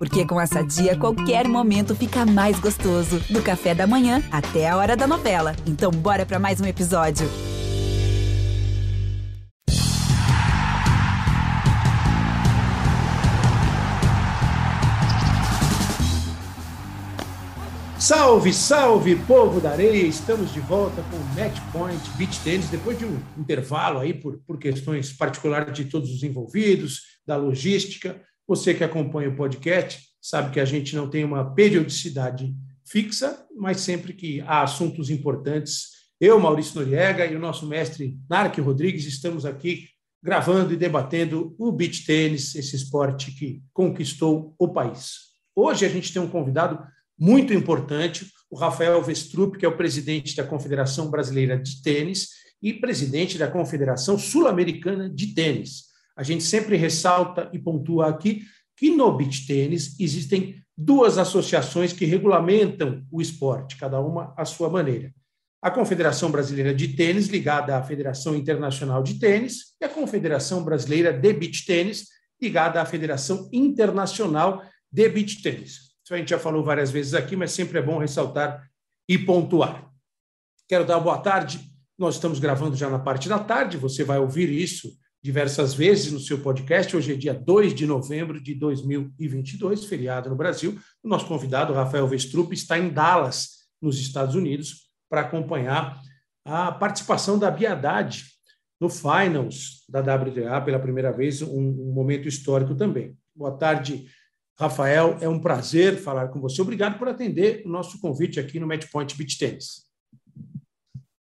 Porque com essa dia, qualquer momento fica mais gostoso. Do café da manhã até a hora da novela. Então, bora para mais um episódio. Salve, salve, povo da areia! Estamos de volta com o Match Point Beach Tennis, depois de um intervalo aí por, por questões particulares de todos os envolvidos, da logística. Você que acompanha o podcast sabe que a gente não tem uma periodicidade fixa, mas sempre que há assuntos importantes, eu, Maurício Noriega e o nosso mestre Narc Rodrigues estamos aqui gravando e debatendo o beach tênis, esse esporte que conquistou o país. Hoje a gente tem um convidado muito importante, o Rafael Vestrup, que é o presidente da Confederação Brasileira de Tênis e presidente da Confederação Sul-Americana de Tênis. A gente sempre ressalta e pontua aqui que no beach tênis existem duas associações que regulamentam o esporte, cada uma à sua maneira. A Confederação Brasileira de Tênis, ligada à Federação Internacional de Tênis, e a Confederação Brasileira de Beach Tênis, ligada à Federação Internacional de Beach Tênis. Isso a gente já falou várias vezes aqui, mas sempre é bom ressaltar e pontuar. Quero dar boa tarde. Nós estamos gravando já na parte da tarde, você vai ouvir isso diversas vezes no seu podcast. Hoje é dia 2 de novembro de 2022, feriado no Brasil. O nosso convidado, Rafael Vestrup, está em Dallas, nos Estados Unidos, para acompanhar a participação da Biadade no Finals da WTA pela primeira vez, um, um momento histórico também. Boa tarde, Rafael, é um prazer falar com você. Obrigado por atender o nosso convite aqui no Matchpoint Beach Tennis.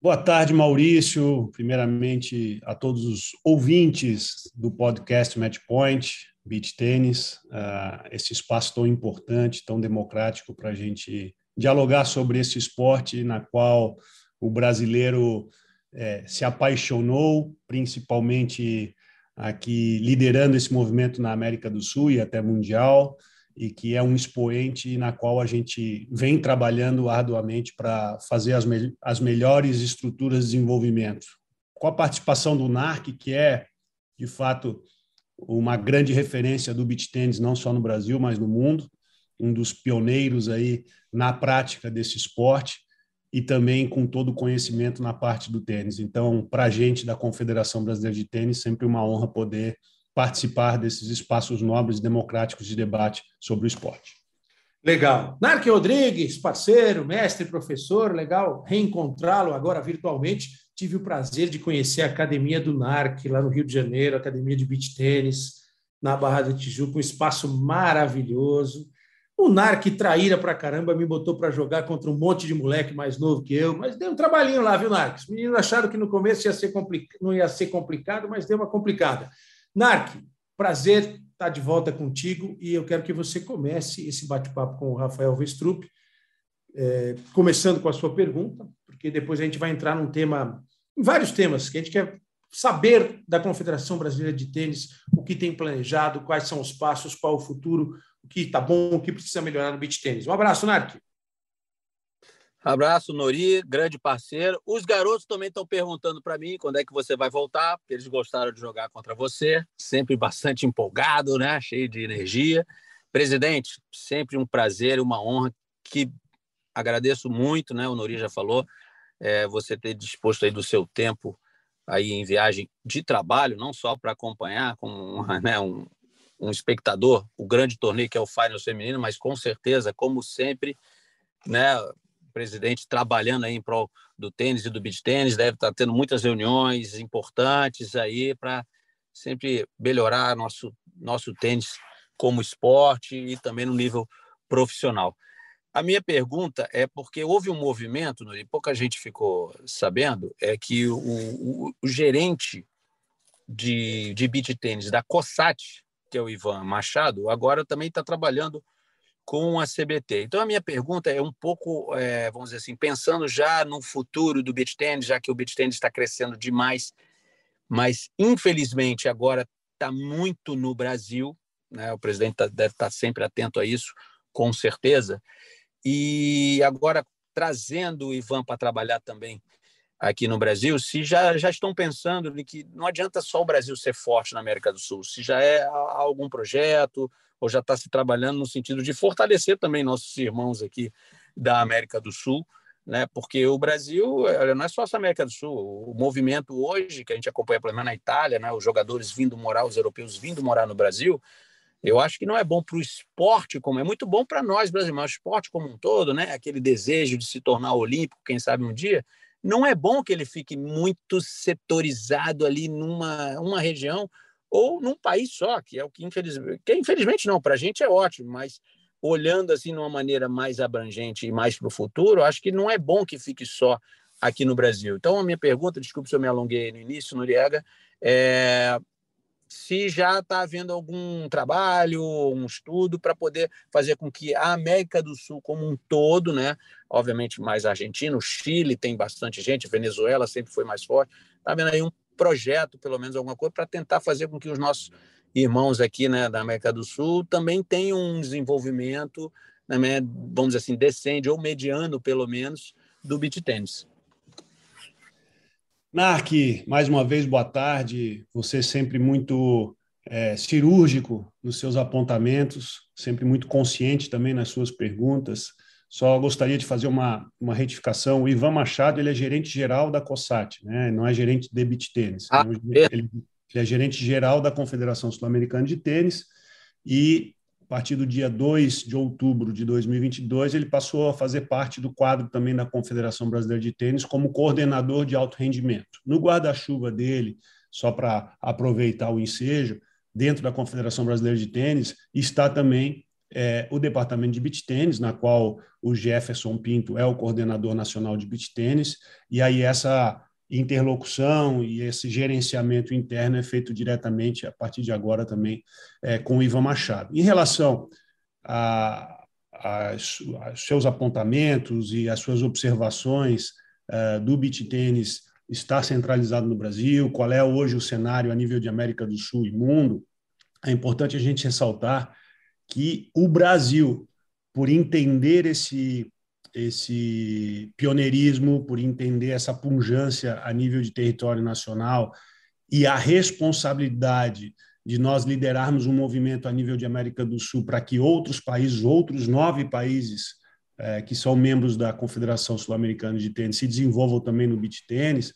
Boa tarde, Maurício. Primeiramente, a todos os ouvintes do podcast Matchpoint Beach Tennis, uh, esse espaço tão importante, tão democrático para a gente dialogar sobre esse esporte na qual o brasileiro eh, se apaixonou, principalmente aqui liderando esse movimento na América do Sul e até mundial, e que é um expoente na qual a gente vem trabalhando arduamente para fazer as, me as melhores estruturas de desenvolvimento. Com a participação do NARC, que é, de fato, uma grande referência do beach tennis, não só no Brasil, mas no mundo, um dos pioneiros aí na prática desse esporte, e também com todo o conhecimento na parte do tênis. Então, para a gente da Confederação Brasileira de Tênis, sempre uma honra poder participar desses espaços nobres democráticos de debate sobre o esporte. Legal. Narque Rodrigues, parceiro, mestre, professor, legal reencontrá-lo agora virtualmente. Tive o prazer de conhecer a Academia do NARC, lá no Rio de Janeiro, Academia de Beach Tênis, na Barra do Tijuca, um espaço maravilhoso. O Narc traíra pra caramba, me botou para jogar contra um monte de moleque mais novo que eu, mas deu um trabalhinho lá, viu, Narc? Os meninos acharam que no começo ia ser não ia ser complicado, mas deu uma complicada. Narc, prazer estar de volta contigo e eu quero que você comece esse bate-papo com o Rafael Vestrup, é, começando com a sua pergunta, porque depois a gente vai entrar num tema, em vários temas que a gente quer saber da Confederação Brasileira de Tênis, o que tem planejado, quais são os passos, qual o futuro, o que está bom, o que precisa melhorar no beach tênis. Um abraço, Narc. Abraço, Nori, grande parceiro. Os garotos também estão perguntando para mim quando é que você vai voltar, porque eles gostaram de jogar contra você, sempre bastante empolgado, né? cheio de energia. Presidente, sempre um prazer e uma honra que agradeço muito, né? O Nori já falou, é, você ter disposto aí do seu tempo aí em viagem de trabalho, não só para acompanhar como né, um, um espectador o grande torneio que é o Finals feminino, mas com certeza, como sempre, né, presidente trabalhando aí em prol do tênis e do beach tênis, deve estar tendo muitas reuniões importantes aí para sempre melhorar nosso nosso tênis como esporte e também no nível profissional. A minha pergunta é porque houve um movimento, e pouca gente ficou sabendo, é que o, o, o gerente de, de beach tênis da COSAT, que é o Ivan Machado, agora também está trabalhando com a CBT. Então, a minha pergunta é um pouco, é, vamos dizer assim, pensando já no futuro do beach tennis, já que o beach tennis está crescendo demais, mas infelizmente agora está muito no Brasil, né? o presidente tá, deve estar tá sempre atento a isso, com certeza, e agora trazendo o Ivan para trabalhar também aqui no Brasil, se já, já estão pensando que não adianta só o Brasil ser forte na América do Sul, se já é algum projeto ou já está se trabalhando no sentido de fortalecer também nossos irmãos aqui da América do Sul, né? Porque o Brasil não é só essa América do Sul, o movimento hoje que a gente acompanha, pelo menos na Itália, né? Os jogadores vindo morar, os europeus vindo morar no Brasil, eu acho que não é bom para o esporte, como é muito bom para nós brasileiros, mas o esporte como um todo, né? Aquele desejo de se tornar olímpico, quem sabe um dia, não é bom que ele fique muito setorizado ali numa uma região ou num país só, que é o que infelizmente, que infelizmente não, para a gente é ótimo, mas olhando assim de uma maneira mais abrangente e mais para o futuro, acho que não é bom que fique só aqui no Brasil. Então, a minha pergunta, desculpe se eu me alonguei no início, Noriega, é se já está havendo algum trabalho, um estudo para poder fazer com que a América do Sul como um todo, né, obviamente mais a Argentina, o Chile tem bastante gente, Venezuela sempre foi mais forte, está vendo aí um projeto, pelo menos alguma coisa, para tentar fazer com que os nossos irmãos aqui né, da América do Sul também tenham um desenvolvimento, né, vamos dizer assim, decente ou mediano, pelo menos, do beat tênis. Nark, mais uma vez, boa tarde. Você sempre muito é, cirúrgico nos seus apontamentos, sempre muito consciente também nas suas perguntas. Só gostaria de fazer uma, uma retificação. O Ivan Machado ele é gerente geral da COSAT, né? não é gerente de beach tênis. Ah, ele, ele é gerente geral da Confederação Sul-Americana de Tênis e a partir do dia 2 de outubro de 2022, ele passou a fazer parte do quadro também da Confederação Brasileira de Tênis como coordenador de alto rendimento. No guarda-chuva dele, só para aproveitar o ensejo, dentro da Confederação Brasileira de Tênis, está também é, o Departamento de Beach Tênis, na qual o Jefferson Pinto é o coordenador nacional de beach tênis, e aí essa interlocução e esse gerenciamento interno é feito diretamente, a partir de agora também, é, com o Ivan Machado. Em relação a, a, a seus apontamentos e as suas observações uh, do beat tênis está centralizado no Brasil, qual é hoje o cenário a nível de América do Sul e mundo, é importante a gente ressaltar que o Brasil, por entender esse esse pioneirismo, por entender essa pungência a nível de território nacional e a responsabilidade de nós liderarmos um movimento a nível de América do Sul para que outros países, outros nove países é, que são membros da Confederação Sul-Americana de Tênis se desenvolvam também no beach tênis,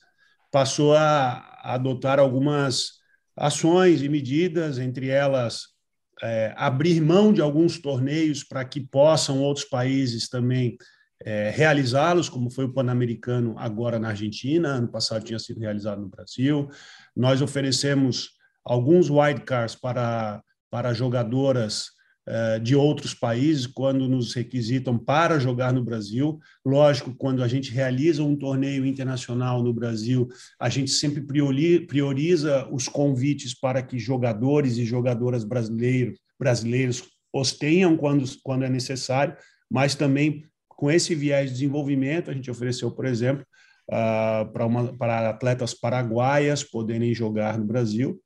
passou a, a adotar algumas ações e medidas, entre elas é, abrir mão de alguns torneios para que possam outros países também é, realizá-los, como foi o Pan-Americano agora na Argentina, ano passado tinha sido realizado no Brasil. Nós oferecemos alguns wildcards para, para jogadoras é, de outros países quando nos requisitam para jogar no Brasil. Lógico, quando a gente realiza um torneio internacional no Brasil, a gente sempre prioriza os convites para que jogadores e jogadoras brasileiros, brasileiros os tenham quando, quando é necessário, mas também com esse viés de desenvolvimento, a gente ofereceu, por exemplo, uh, para, uma, para atletas paraguaias poderem jogar no Brasil.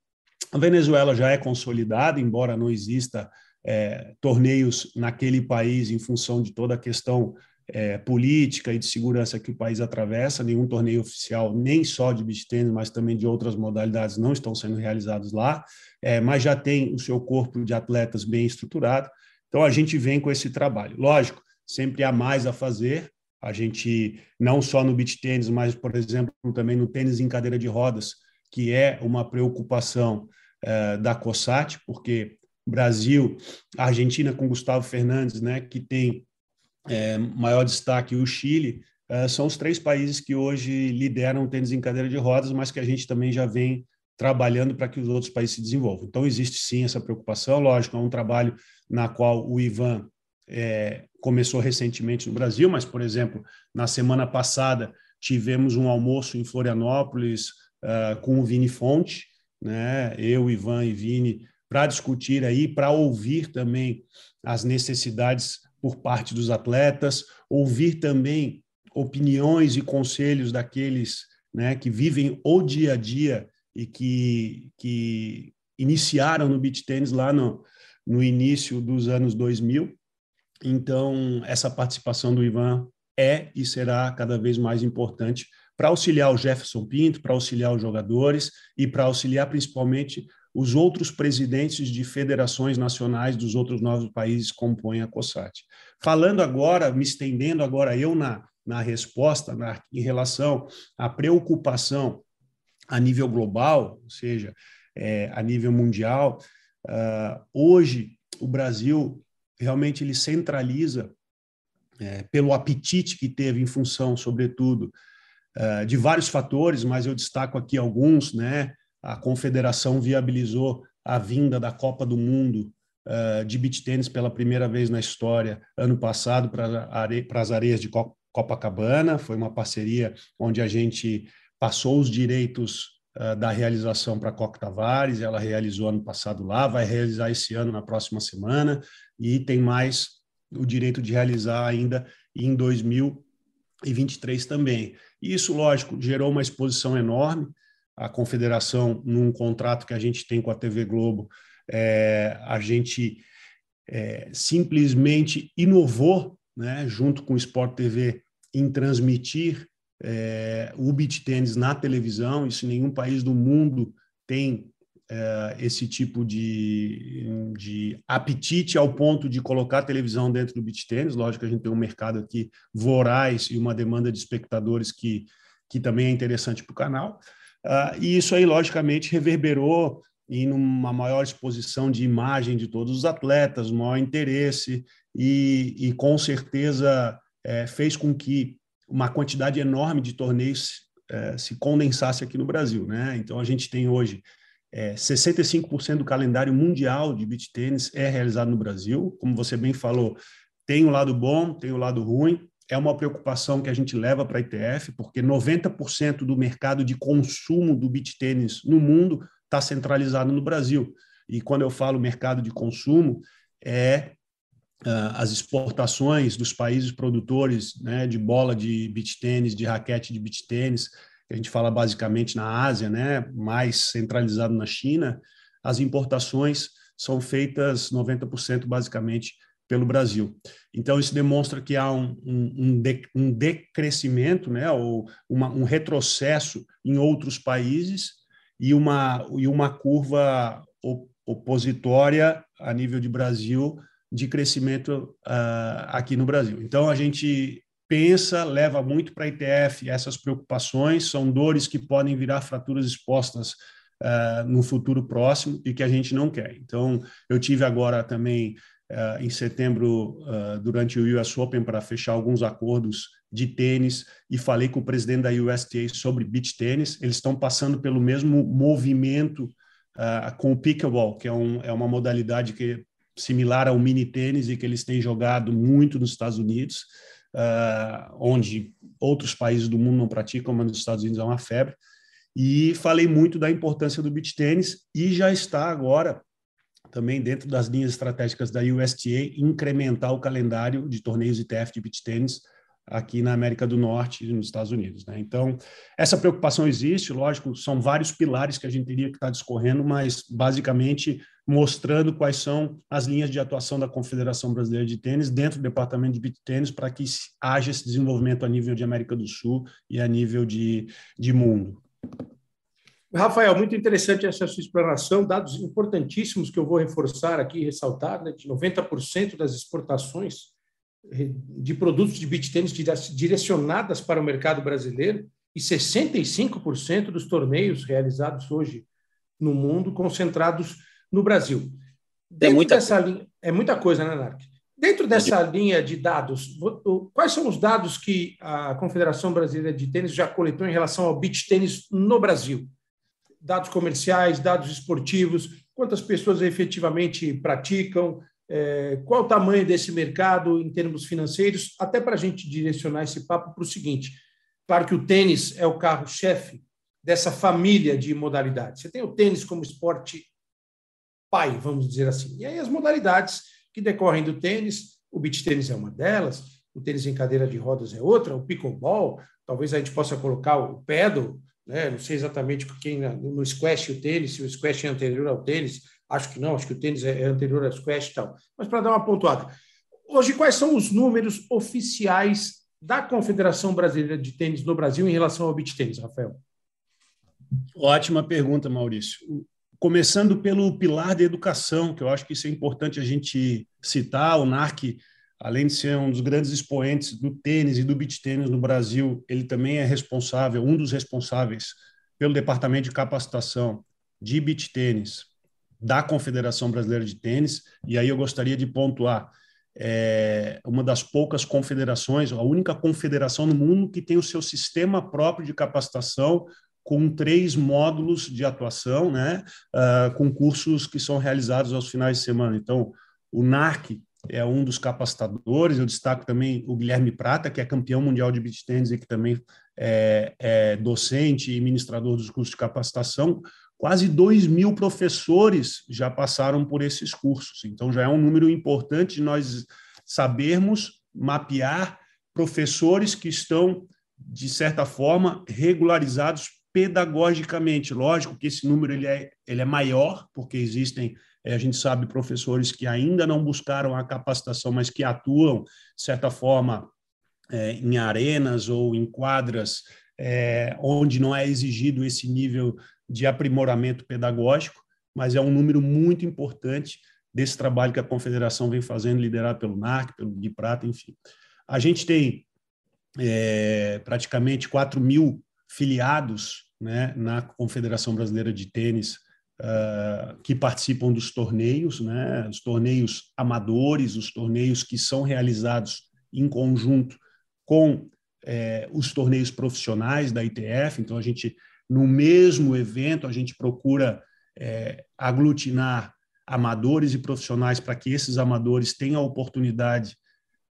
A Venezuela já é consolidada, embora não exista é, torneios naquele país em função de toda a questão é, política e de segurança que o país atravessa. Nenhum torneio oficial, nem só de beach tennis, mas também de outras modalidades, não estão sendo realizados lá, é, mas já tem o seu corpo de atletas bem estruturado. Então, a gente vem com esse trabalho. Lógico, sempre há mais a fazer. A gente, não só no beach tênis, mas, por exemplo, também no tênis em cadeira de rodas, que é uma preocupação uh, da COSAT, porque Brasil, Argentina com Gustavo Fernandes, né, que tem é, maior destaque, e o Chile, uh, são os três países que hoje lideram o tênis em cadeira de rodas, mas que a gente também já vem trabalhando para que os outros países se desenvolvam. Então, existe sim essa preocupação, lógico, é um trabalho na qual o Ivan é, começou recentemente no Brasil, mas, por exemplo, na semana passada tivemos um almoço em Florianópolis uh, com o Vini Fonte, né? eu, Ivan e Vini, para discutir aí, para ouvir também as necessidades por parte dos atletas, ouvir também opiniões e conselhos daqueles né, que vivem o dia a dia e que, que iniciaram no beach tennis lá no, no início dos anos 2000 então, essa participação do Ivan é e será cada vez mais importante para auxiliar o Jefferson Pinto, para auxiliar os jogadores e para auxiliar principalmente os outros presidentes de federações nacionais dos outros nove países que compõem a COSAT. Falando agora, me estendendo agora eu na, na resposta na, em relação à preocupação a nível global, ou seja, é, a nível mundial, uh, hoje o Brasil realmente ele centraliza é, pelo apetite que teve em função, sobretudo, uh, de vários fatores, mas eu destaco aqui alguns, né? a confederação viabilizou a vinda da Copa do Mundo uh, de beach tênis pela primeira vez na história ano passado para are as areias de Copacabana. Foi uma parceria onde a gente passou os direitos da realização para Coca Tavares. Ela realizou ano passado lá, vai realizar esse ano na próxima semana e tem mais o direito de realizar ainda em 2023 também. Isso, lógico, gerou uma exposição enorme a confederação, num contrato que a gente tem com a TV Globo, é, a gente é, simplesmente inovou, né, junto com o Sport TV, em transmitir é, o beach tênis na televisão. Isso nenhum país do mundo tem é, esse tipo de, de apetite ao ponto de colocar a televisão dentro do beach tênis. Lógico que a gente tem um mercado aqui voraz e uma demanda de espectadores que, que também é interessante para o canal. Uh, e isso aí, logicamente, reverberou em uma maior exposição de imagem de todos os atletas, maior interesse, e, e com certeza é, fez com que uma quantidade enorme de torneios é, se condensasse aqui no Brasil. Né? Então, a gente tem hoje é, 65% do calendário mundial de beach tênis é realizado no Brasil. Como você bem falou, tem o lado bom, tem o lado ruim é uma preocupação que a gente leva para a ITF, porque 90% do mercado de consumo do beach tênis no mundo está centralizado no Brasil. E quando eu falo mercado de consumo, é as exportações dos países produtores né, de bola de beach tênis, de raquete de beach tênis, que a gente fala basicamente na Ásia, né, mais centralizado na China, as importações são feitas 90% basicamente pelo Brasil. Então, isso demonstra que há um, um, um decrescimento, né, ou uma, um retrocesso em outros países e uma, e uma curva opositória a nível de Brasil de crescimento uh, aqui no Brasil. Então, a gente pensa, leva muito para a ITF essas preocupações, são dores que podem virar fraturas expostas uh, no futuro próximo e que a gente não quer. Então, eu tive agora também uh, em setembro, uh, durante o US Open, para fechar alguns acordos de tênis e falei com o presidente da USTA sobre beach tênis. Eles estão passando pelo mesmo movimento com o pickleball, que é, um, é uma modalidade que similar ao mini tênis e que eles têm jogado muito nos Estados Unidos, onde outros países do mundo não praticam, mas nos Estados Unidos é uma febre. E falei muito da importância do beach tênis e já está agora também dentro das linhas estratégicas da USTA, incrementar o calendário de torneios ITF de beach tennis aqui na América do Norte e nos Estados Unidos. Né? Então, essa preocupação existe, lógico, são vários pilares que a gente teria que estar discorrendo, mas basicamente mostrando quais são as linhas de atuação da Confederação Brasileira de Tênis dentro do departamento de beach tênis para que haja esse desenvolvimento a nível de América do Sul e a nível de, de mundo. Rafael, muito interessante essa sua explanação, dados importantíssimos que eu vou reforçar aqui e ressaltar, né, de 90% das exportações de produtos de beach tênis direcionadas para o mercado brasileiro e 65% dos torneios realizados hoje no mundo concentrados no Brasil. É Dentro é muita dessa linha, é muita coisa, né, Narc? Dentro dessa linha de dados, quais são os dados que a Confederação Brasileira de Tênis já coletou em relação ao beach tênis no Brasil? dados comerciais, dados esportivos, quantas pessoas efetivamente praticam, é, qual o tamanho desse mercado em termos financeiros, até para a gente direcionar esse papo para o seguinte: claro que o tênis é o carro-chefe dessa família de modalidades. Você tem o tênis como esporte pai, vamos dizer assim. E aí as modalidades que decorrem do tênis, o beach tênis é uma delas, o tênis em cadeira de rodas é outra, o pickleball, talvez a gente possa colocar o pedal, né? Não sei exatamente quem no squash o tênis, se o squash é anterior ao tênis, acho que não, acho que o tênis é, é anterior ao squash e tal. Mas para dar uma pontuada, hoje quais são os números oficiais da Confederação Brasileira de Tênis no Brasil em relação ao beach tênis, Rafael? Ótima pergunta, Maurício. Começando pelo pilar da educação, que eu acho que isso é importante a gente citar. O NARC, além de ser um dos grandes expoentes do tênis e do beach tênis no Brasil, ele também é responsável, um dos responsáveis pelo departamento de capacitação de beach tênis da Confederação Brasileira de Tênis. E aí eu gostaria de pontuar é uma das poucas confederações, a única confederação no mundo que tem o seu sistema próprio de capacitação com três módulos de atuação, né, uh, com cursos que são realizados aos finais de semana. Então, o NARC é um dos capacitadores, eu destaco também o Guilherme Prata, que é campeão mundial de beach tennis e que também é, é docente e ministrador dos cursos de capacitação. Quase 2 mil professores já passaram por esses cursos, então já é um número importante de nós sabermos mapear professores que estão, de certa forma, regularizados pedagogicamente. Lógico que esse número ele é, ele é maior, porque existem, é, a gente sabe, professores que ainda não buscaram a capacitação, mas que atuam, de certa forma, é, em arenas ou em quadras é, onde não é exigido esse nível de aprimoramento pedagógico, mas é um número muito importante desse trabalho que a Confederação vem fazendo, liderado pelo NARC, pelo Gui Prata, enfim. A gente tem é, praticamente 4 mil filiados né, na Confederação Brasileira de Tênis uh, que participam dos torneios, né, os torneios amadores, os torneios que são realizados em conjunto com eh, os torneios profissionais da ITF. Então, a gente, no mesmo evento, a gente procura eh, aglutinar amadores e profissionais para que esses amadores tenham a oportunidade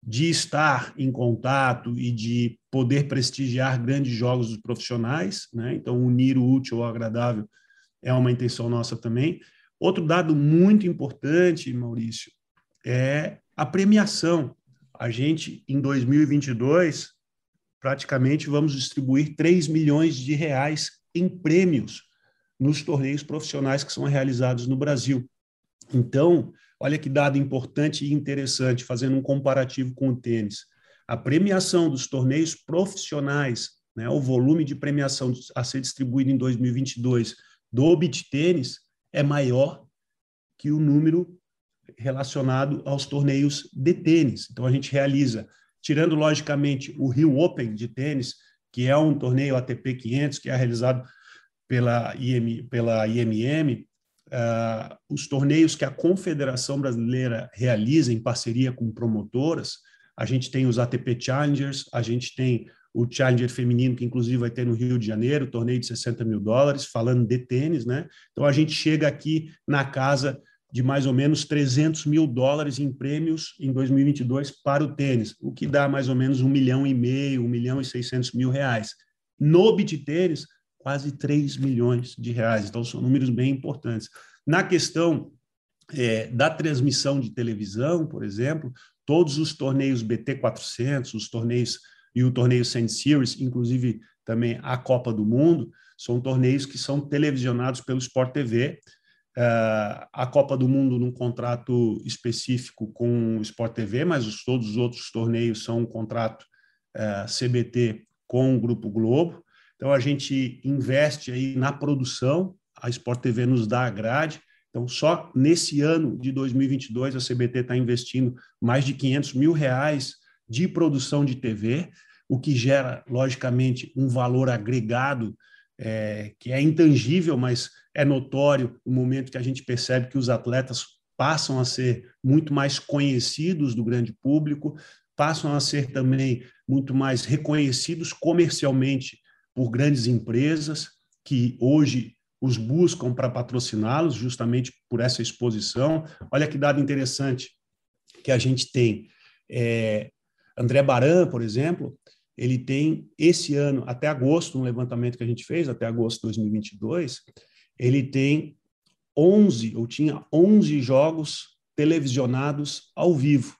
de estar em contato e de poder prestigiar grandes jogos dos profissionais, né? Então, unir o útil ao agradável é uma intenção nossa também. Outro dado muito importante, Maurício, é a premiação. A gente, em 2022, praticamente vamos distribuir 3 milhões de reais em prêmios nos torneios profissionais que são realizados no Brasil. Então, Olha que dado importante e interessante, fazendo um comparativo com o tênis. A premiação dos torneios profissionais, né, o volume de premiação a ser distribuído em 2022 do beach tênis é maior que o número relacionado aos torneios de tênis. Então a gente realiza, tirando logicamente o Rio Open de tênis, que é um torneio ATP 500 que é realizado pela, IM, pela IMM, uh, os torneios que a Confederação Brasileira realiza em parceria com promotoras, a gente tem os ATP Challengers, a gente tem o Challenger feminino, que inclusive vai ter no Rio de Janeiro, torneio de 60 mil dólares, falando de tênis, né? Então a gente chega aqui na casa de mais ou menos 300 mil dólares em prêmios em 2022 para o tênis, o que dá mais ou menos um milhão e meio, um milhão e seiscentos mil reais. No beat tênis, quase 3 milhões de reais. Então, são números bem importantes. Na questão é, da transmissão de televisão, por exemplo, todos os torneios BT400, os torneios e o torneio Sand Series, inclusive também a Copa do Mundo, são torneios que são televisionados pelo Sport TV. A Copa do Mundo num contrato específico com o Sport TV, mas os, todos os outros torneios são um contrato é, CBT com o Grupo Globo. Então, a gente investe aí na produção, a Sport TV nos dá a grade. Então, só nesse ano de 2022, a CBT está investindo mais de 500 mil reais de produção de TV, o que gera, logicamente, um valor agregado é, que é intangível, mas é notório o momento que a gente percebe que os atletas passam a ser muito mais conhecidos do grande público, passam a ser também muito mais reconhecidos comercialmente por grandes empresas que hoje os buscam para patrociná-los justamente por essa exposição. Olha que dado interessante que a gente tem. É, André Baran, por exemplo, ele tem esse ano, até agosto, um levantamento que a gente fez, até agosto de 2022, ele tem 11, ou tinha 11 jogos televisionados ao vivo.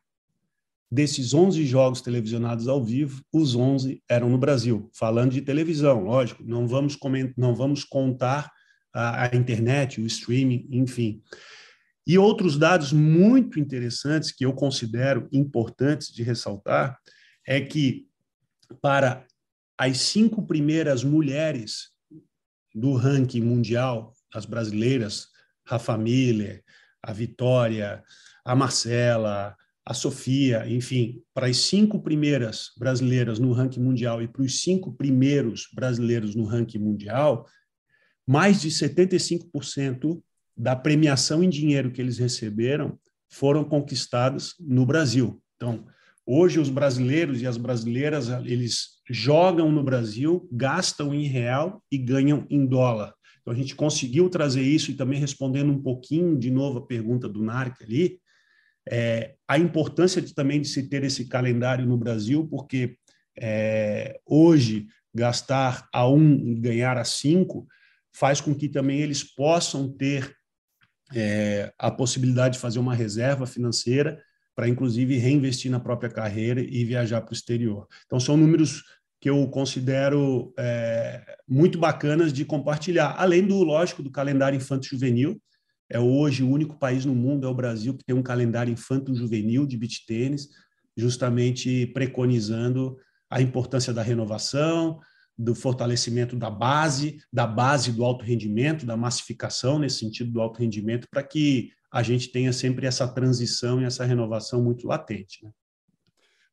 Desses 11 jogos televisionados ao vivo, os 11 eram no Brasil, falando de televisão, lógico, não vamos, comentar, não vamos contar a, a internet, o streaming, enfim. E outros dados muito interessantes que eu considero importantes de ressaltar é que para as cinco primeiras mulheres do ranking mundial, as brasileiras, Rafa Miller, a Vitória, a Marcela, a Sofia, enfim, para as cinco primeiras brasileiras no ranking mundial e para os cinco primeiros brasileiros no ranking mundial, mais de 75% da premiação em dinheiro que eles receberam foram conquistadas no Brasil. Então, hoje os brasileiros e as brasileiras, eles jogam no Brasil, gastam em real e ganham em dólar. Então, a gente conseguiu trazer isso e também respondendo um pouquinho de novo a pergunta do Narc ali, é, a importância de, também de se ter esse calendário no Brasil, porque é, hoje gastar a um e ganhar a cinco faz com que também eles possam ter é, a possibilidade de fazer uma reserva financeira para, inclusive, reinvestir na própria carreira e viajar para o exterior. Então, são números que eu considero é, muito bacanas de compartilhar, além do, lógico, do calendário infanto-juvenil. É hoje o único país no mundo, é o Brasil, que tem um calendário infanto-juvenil de beach tênis, justamente preconizando a importância da renovação, do fortalecimento da base, da base do alto rendimento, da massificação nesse sentido do alto rendimento, para que a gente tenha sempre essa transição e essa renovação muito latente. Né?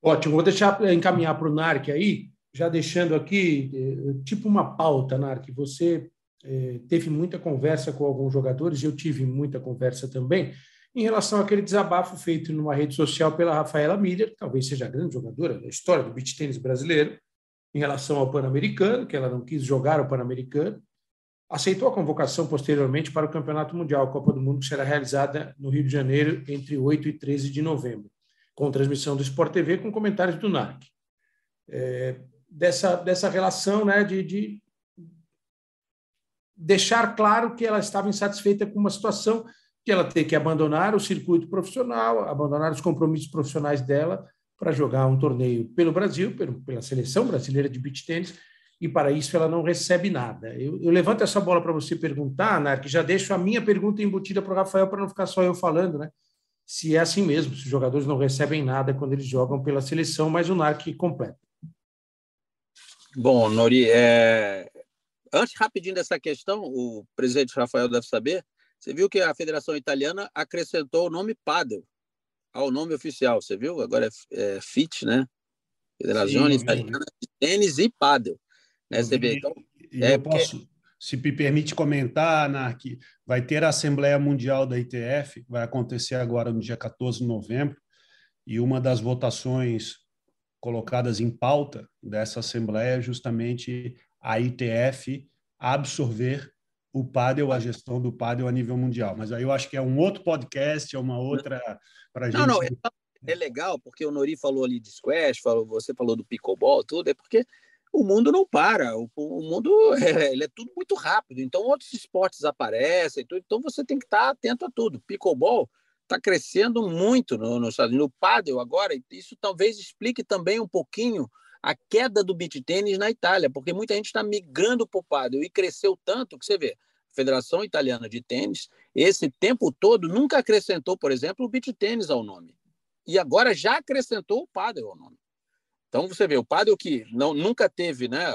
Ótimo, vou deixar encaminhar para o NARC aí, já deixando aqui, eh, tipo uma pauta, NARC. Você eh, teve muita conversa com alguns jogadores, eu tive muita conversa também, em relação àquele desabafo feito numa rede social pela Rafaela Miller, que talvez seja a grande jogadora da história do beach tênis brasileiro, em relação ao Pan-Americano, que ela não quis jogar o Pan-Americano, aceitou a convocação posteriormente para o Campeonato Mundial, Copa do Mundo, que será realizada no Rio de Janeiro entre 8 e 13 de novembro, com transmissão do Sport TV com comentários do NARC. É, dessa, dessa relação né, de, de deixar claro que ela estava insatisfeita com uma situação que ela ter que abandonar o circuito profissional, abandonar os compromissos profissionais dela para jogar um torneio pelo Brasil, pela seleção brasileira de beach tênis, e para isso ela não recebe nada. Eu, eu levanto essa bola para você perguntar, Narc, já deixo a minha pergunta embutida para o Rafael, para não ficar só eu falando, né? Se é assim mesmo, se os jogadores não recebem nada quando eles jogam pela seleção, mas o Narc completa. Bom, Nori, é... antes rapidinho dessa questão, o presidente Rafael deve saber, você viu que a Federação Italiana acrescentou o nome Padel ao nome oficial, você viu? Agora é, é FIT, né? Federação Italiana de Tênis e Pádel. Né? Você vê, então, é eu porque... posso, se me permite comentar, Nark, vai ter a Assembleia Mundial da ITF, vai acontecer agora no dia 14 de novembro, e uma das votações colocadas em pauta dessa Assembleia é justamente a ITF absorver o Padel, a gestão do Padel a nível mundial. Mas aí eu acho que é um outro podcast, é uma outra para gente. Não, não, é, é, legal porque o Nori falou ali de squash, falou, você falou do pickleball, tudo, é porque o mundo não para, o, o mundo é, ele é tudo muito rápido. Então outros esportes aparecem, tudo, então você tem que estar atento a tudo. Pickleball está crescendo muito no, no, no Padel agora, isso talvez explique também um pouquinho a queda do beach tênis na Itália, porque muita gente está migrando para o paddle e cresceu tanto que você vê, a Federação Italiana de Tênis, esse tempo todo nunca acrescentou, por exemplo, o beach tênis ao nome. E agora já acrescentou o paddle ao nome. Então você vê, o paddle que não, nunca teve, né?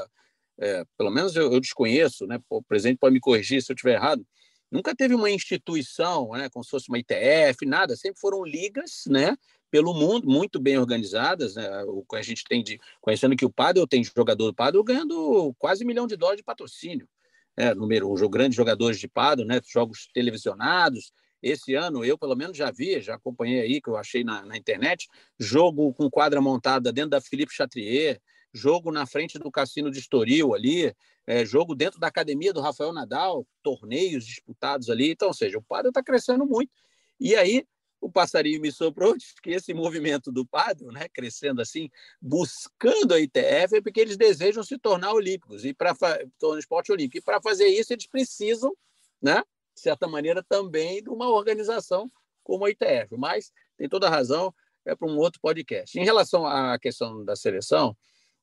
É, pelo menos eu, eu, desconheço, né? O presidente pode me corrigir se eu estiver errado. Nunca teve uma instituição, né, como se fosse uma ITF, nada. Sempre foram ligas, né, pelo mundo, muito bem organizadas. Né? O que a gente tem de. Conhecendo que o Padel tem jogador do Padel ganhando quase um milhão de dólares de patrocínio. Né? Número um, grandes jogadores de Padel, né? jogos televisionados. Esse ano eu, pelo menos, já vi, já acompanhei aí, que eu achei na, na internet, jogo com quadra montada dentro da Philippe Chatrier, jogo na frente do Cassino de Estoril ali, é, jogo dentro da academia do Rafael Nadal, torneios disputados ali. Então, ou seja, o Padel está crescendo muito. E aí, o passarinho me soprou que esse movimento do Padre, né, crescendo assim, buscando a ITF, é porque eles desejam se tornar olímpicos e para tornar esporte olímpico. E para fazer isso, eles precisam, né, de certa maneira, também de uma organização como a ITF. Mas tem toda razão, é para um outro podcast. Em relação à questão da seleção,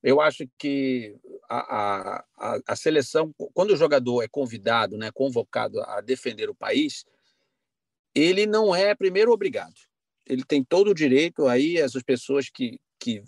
eu acho que a, a, a seleção, quando o jogador é convidado, né, convocado a defender o país, ele não é, primeiro, obrigado. Ele tem todo o direito aí, essas pessoas que, que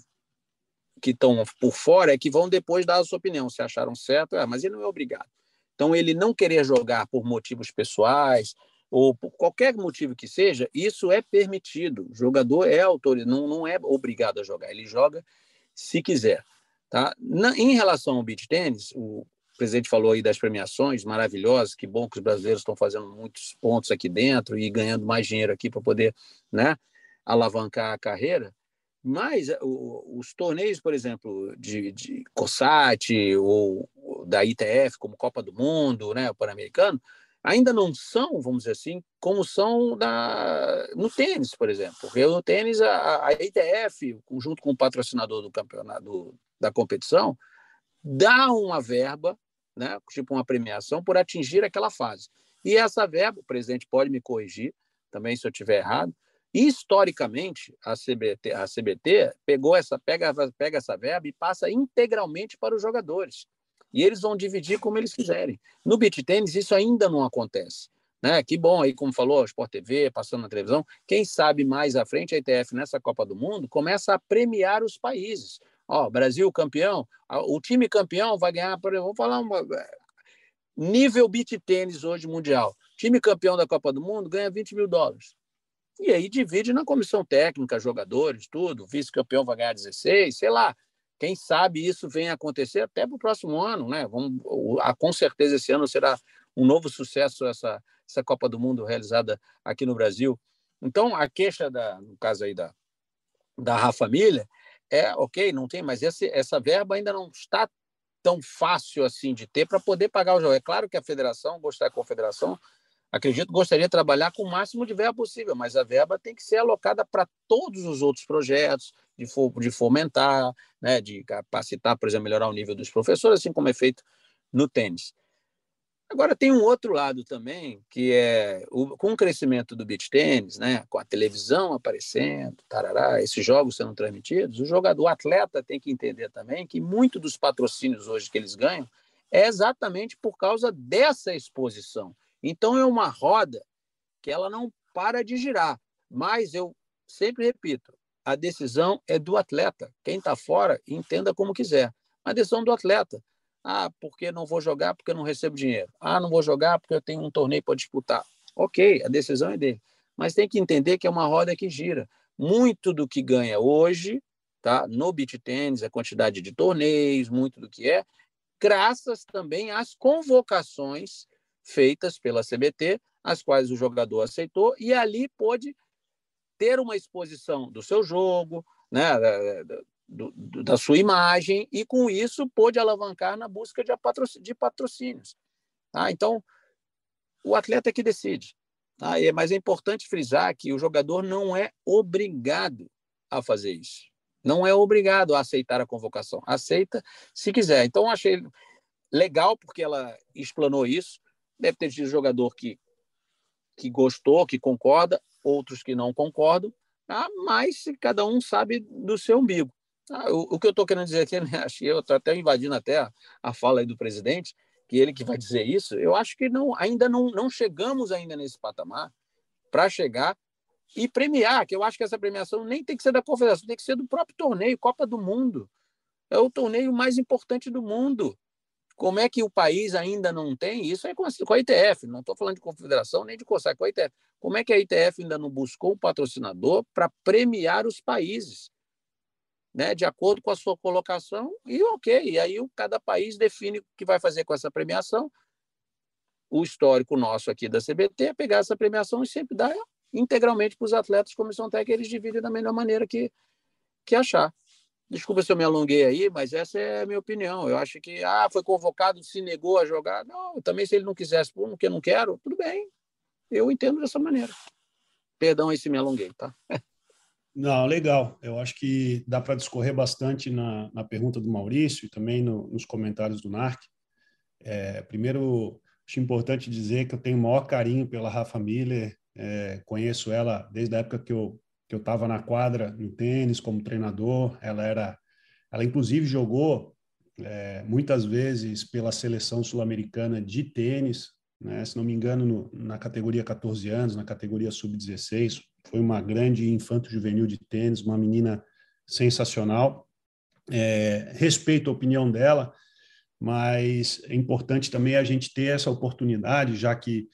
que estão por fora é que vão depois dar a sua opinião, se acharam certo, é, mas ele não é obrigado. Então, ele não querer jogar por motivos pessoais ou por qualquer motivo que seja, isso é permitido. O jogador é autorizado, não, não é obrigado a jogar, ele joga se quiser. Tá? Na, em relação ao beach tênis, o presidente falou aí das premiações maravilhosas, que bom que os brasileiros estão fazendo muitos pontos aqui dentro e ganhando mais dinheiro aqui para poder né, alavancar a carreira. Mas eh, o, os torneios, por exemplo, de, de COSAT ou da ITF, como Copa do Mundo, né, o Pan-Americano, ainda não são, vamos dizer assim, como são no tênis, por exemplo. Porque no tênis, a, a ITF, junto com o patrocinador do campeonato da competição, dá uma verba, né, tipo uma premiação, por atingir aquela fase. E essa verba, o presidente pode me corrigir também se eu estiver errado, historicamente a CBT, a CBT pegou essa pega, pega essa verba e passa integralmente para os jogadores. E eles vão dividir como eles quiserem. No beach tênis isso ainda não acontece. Né? Que bom aí, como falou, Sport TV, passando na televisão. Quem sabe mais à frente a ITF nessa Copa do Mundo começa a premiar os países. Ó, Brasil campeão, o time campeão vai ganhar, por exemplo, falar uma, nível beach tênis hoje mundial. Time campeão da Copa do Mundo ganha 20 mil dólares. E aí divide na comissão técnica, jogadores, tudo. Vice-campeão vai ganhar 16, sei lá. Quem sabe isso venha a acontecer até para o próximo ano, né? Vamos, com certeza esse ano será um novo sucesso essa, essa Copa do Mundo realizada aqui no Brasil. Então, a queixa, da, no caso aí da, da Rafa Milha, é ok, não tem, mas esse, essa verba ainda não está tão fácil assim de ter para poder pagar o jogo. É claro que a federação, gostar da confederação, acredito, gostaria de trabalhar com o máximo de verba possível, mas a verba tem que ser alocada para todos os outros projetos, de, de fomentar, né, de capacitar, por exemplo, melhorar o nível dos professores, assim como é feito no tênis. Agora tem um outro lado também, que é o, com o crescimento do beach tênis, né, com a televisão aparecendo, tarará, esses jogos sendo transmitidos, o jogador, o atleta tem que entender também que muito dos patrocínios hoje que eles ganham é exatamente por causa dessa exposição. Então é uma roda que ela não para de girar. Mas eu sempre repito, a decisão é do atleta. Quem está fora, entenda como quiser. A decisão do atleta. Ah, porque não vou jogar porque não recebo dinheiro. Ah, não vou jogar porque eu tenho um torneio para disputar. Ok, a decisão é dele. Mas tem que entender que é uma roda que gira. Muito do que ganha hoje, tá? no beach tênis, a quantidade de torneios, muito do que é, graças também às convocações feitas pela CBT, as quais o jogador aceitou, e ali pôde ter uma exposição do seu jogo, né, da, do, da sua imagem, e com isso pôde alavancar na busca de, de patrocínios. Tá? Então, o atleta é que decide. Tá? Mas é importante frisar que o jogador não é obrigado a fazer isso. Não é obrigado a aceitar a convocação. Aceita se quiser. Então, achei legal porque ela explanou isso. Deve ter tido jogador que, que gostou, que concorda, outros que não concordam, tá? mas cada um sabe do seu umbigo. Ah, o, o, que eu estou querendo dizer aqui, né? acho que eu estou até invadindo até a, a fala do presidente, que ele que vai dizer isso, eu acho que não, ainda não, não chegamos ainda nesse patamar para chegar e premiar, que eu acho que essa premiação nem tem que ser da confederação, tem que ser do próprio torneio, Copa do Mundo. É o torneio mais importante do mundo. Como é que o país ainda não tem? Isso é com a ITF, não estou falando de confederação nem de COSAC, com a ITF. Como é que a ITF ainda não buscou um patrocinador para premiar os países? Né, de acordo com a sua colocação, e ok, e aí cada país define o que vai fazer com essa premiação. O histórico nosso aqui da CBT é pegar essa premiação e sempre dar integralmente para os atletas, comissão técnica, eles dividem da melhor maneira que, que achar. Desculpa se eu me alonguei aí, mas essa é a minha opinião. Eu acho que, ah, foi convocado, se negou a jogar. Não, também se ele não quisesse, porque não quero, tudo bem. Eu entendo dessa maneira. Perdão aí se me alonguei, tá? Não, legal. Eu acho que dá para discorrer bastante na, na pergunta do Maurício e também no, nos comentários do NARC. É, primeiro, acho importante dizer que eu tenho o maior carinho pela Rafa Miller. É, conheço ela desde a época que eu que eu estava na quadra no tênis como treinador. Ela era, ela inclusive jogou é, muitas vezes pela seleção sul-americana de tênis, né? Se não me engano, no, na categoria 14 anos, na categoria sub-16, foi uma grande infanto juvenil de tênis, uma menina sensacional. É, respeito a opinião dela, mas é importante também a gente ter essa oportunidade, já que,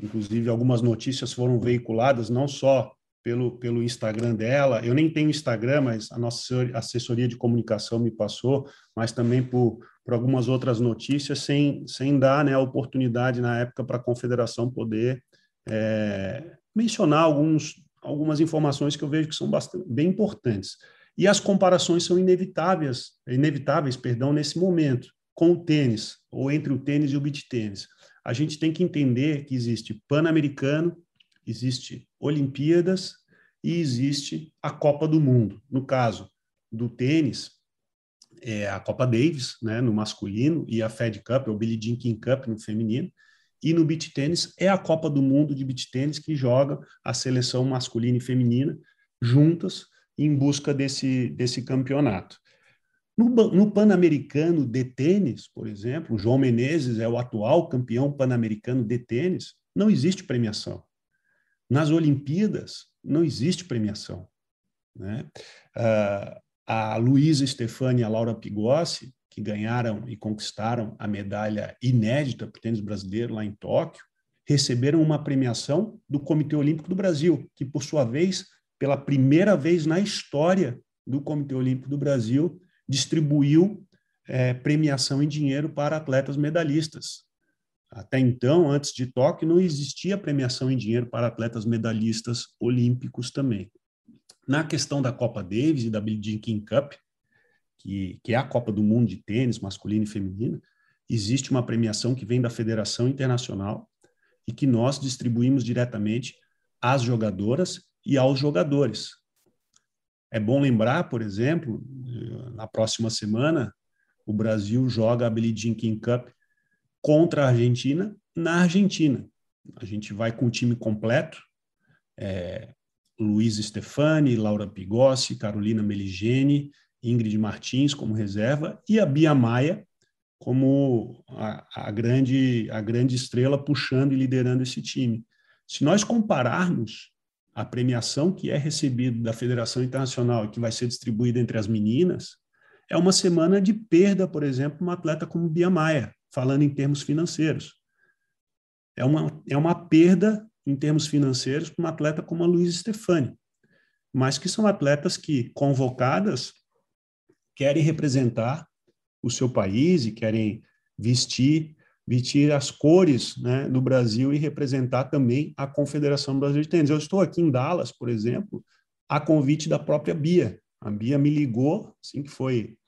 inclusive, algumas notícias foram veiculadas, não só pelo, pelo Instagram dela. Eu nem tenho Instagram, mas a nossa assessoria de comunicação me passou, mas também por, por algumas outras notícias, sem, sem dar né, a oportunidade na época para a confederação poder é, mencionar alguns, algumas informações que eu vejo que são bastante, bem importantes. E as comparações são inevitáveis, inevitáveis, perdão, nesse momento, com o tênis, ou entre o tênis e o beach tênis. A gente tem que entender que existe Pan-Americano, existe Olimpíadas e existe a Copa do Mundo. No caso do tênis, é a Copa Davis, né, no masculino, e a Fed Cup, é o Billie Jean King Cup no feminino. E no beach tênis é a Copa do Mundo de beach tênis que joga a seleção masculina e feminina juntas em busca desse, desse campeonato. No, no Pan-Americano de tênis, por exemplo, o João Menezes é o atual campeão pan-americano de tênis, não existe premiação. Nas Olimpíadas, não existe premiação. Né? Uh, a Luísa Stefani e a Laura Pigossi, que ganharam e conquistaram a medalha inédita para o tênis brasileiro lá em Tóquio, receberam uma premiação do Comitê Olímpico do Brasil, que, por sua vez, pela primeira vez na história do Comitê Olímpico do Brasil, distribuiu é, premiação em dinheiro para atletas medalhistas. Até então, antes de Tóquio, não existia premiação em dinheiro para atletas medalhistas olímpicos também. Na questão da Copa Davis e da Billie Jean King Cup, que, que é a Copa do Mundo de tênis masculino e feminino, existe uma premiação que vem da Federação Internacional e que nós distribuímos diretamente às jogadoras e aos jogadores. É bom lembrar, por exemplo, na próxima semana, o Brasil joga a Billie Jean King Cup contra a Argentina na Argentina. A gente vai com o time completo, é, Luiz Stefani, Laura Pigossi, Carolina Meligeni, Ingrid Martins como reserva e a Bia Maia como a, a, grande, a grande estrela puxando e liderando esse time. Se nós compararmos a premiação que é recebida da Federação Internacional e que vai ser distribuída entre as meninas, é uma semana de perda, por exemplo, uma atleta como Bia Maia, falando em termos financeiros. É uma, é uma perda em termos financeiros para uma atleta como a Luísa Stefani, mas que são atletas que, convocadas, querem representar o seu país e querem vestir vestir as cores né, do Brasil e representar também a Confederação Brasileira de Tênis. Eu estou aqui em Dallas, por exemplo, a convite da própria Bia. A Bia me ligou assim que foi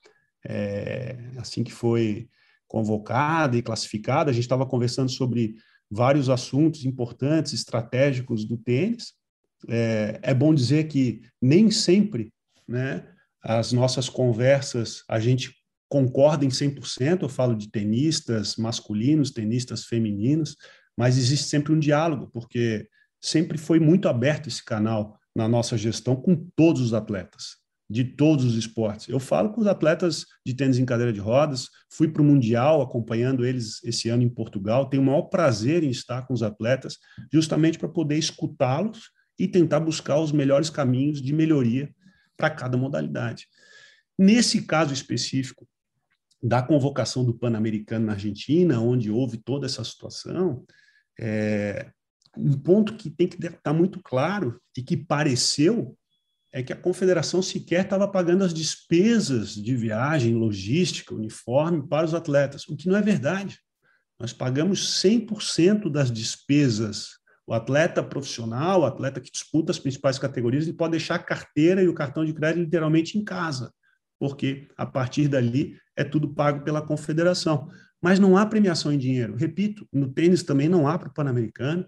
é, assim que foi convocada e classificada. A gente estava conversando sobre vários assuntos importantes, estratégicos do tênis. É, é bom dizer que nem sempre, né, as nossas conversas a gente concorda em 100%. Eu falo de tenistas masculinos, tenistas femininos, mas existe sempre um diálogo, porque sempre foi muito aberto esse canal na nossa gestão com todos os atletas de todos os esportes. Eu falo com os atletas de tênis em cadeira de rodas, fui para o Mundial acompanhando eles esse ano em Portugal, tenho o maior prazer em estar com os atletas, justamente para poder escutá-los e tentar buscar os melhores caminhos de melhoria para cada modalidade. Nesse caso específico da convocação do Pan-Americano na Argentina, onde houve toda essa situação, é, um ponto que tem que estar muito claro e que pareceu é que a confederação sequer estava pagando as despesas de viagem, logística, uniforme para os atletas, o que não é verdade. Nós pagamos 100% das despesas. O atleta profissional, o atleta que disputa as principais categorias, ele pode deixar a carteira e o cartão de crédito literalmente em casa, porque a partir dali é tudo pago pela confederação. Mas não há premiação em dinheiro. Repito, no tênis também não há para o Pan-Americano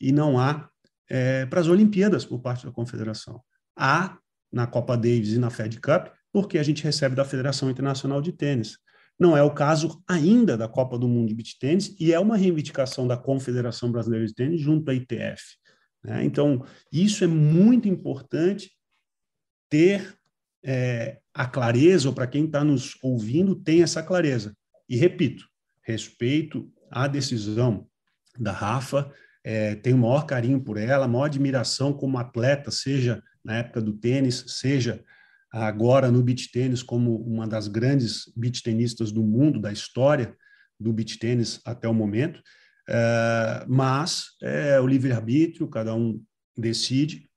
e não há é, para as Olimpíadas por parte da confederação há na Copa Davis e na Fed Cup, porque a gente recebe da Federação Internacional de Tênis. Não é o caso ainda da Copa do Mundo de Beach Tênis e é uma reivindicação da Confederação Brasileira de Tênis junto à ITF. Né? Então, isso é muito importante ter é, a clareza, ou para quem está nos ouvindo, tem essa clareza. E repito, respeito à decisão da Rafa, é, tenho o maior carinho por ela, maior admiração como atleta, seja na época do tênis, seja agora no beach tênis como uma das grandes beach tenistas do mundo, da história do beach tênis até o momento. É, mas é o livre-arbítrio, cada um decide.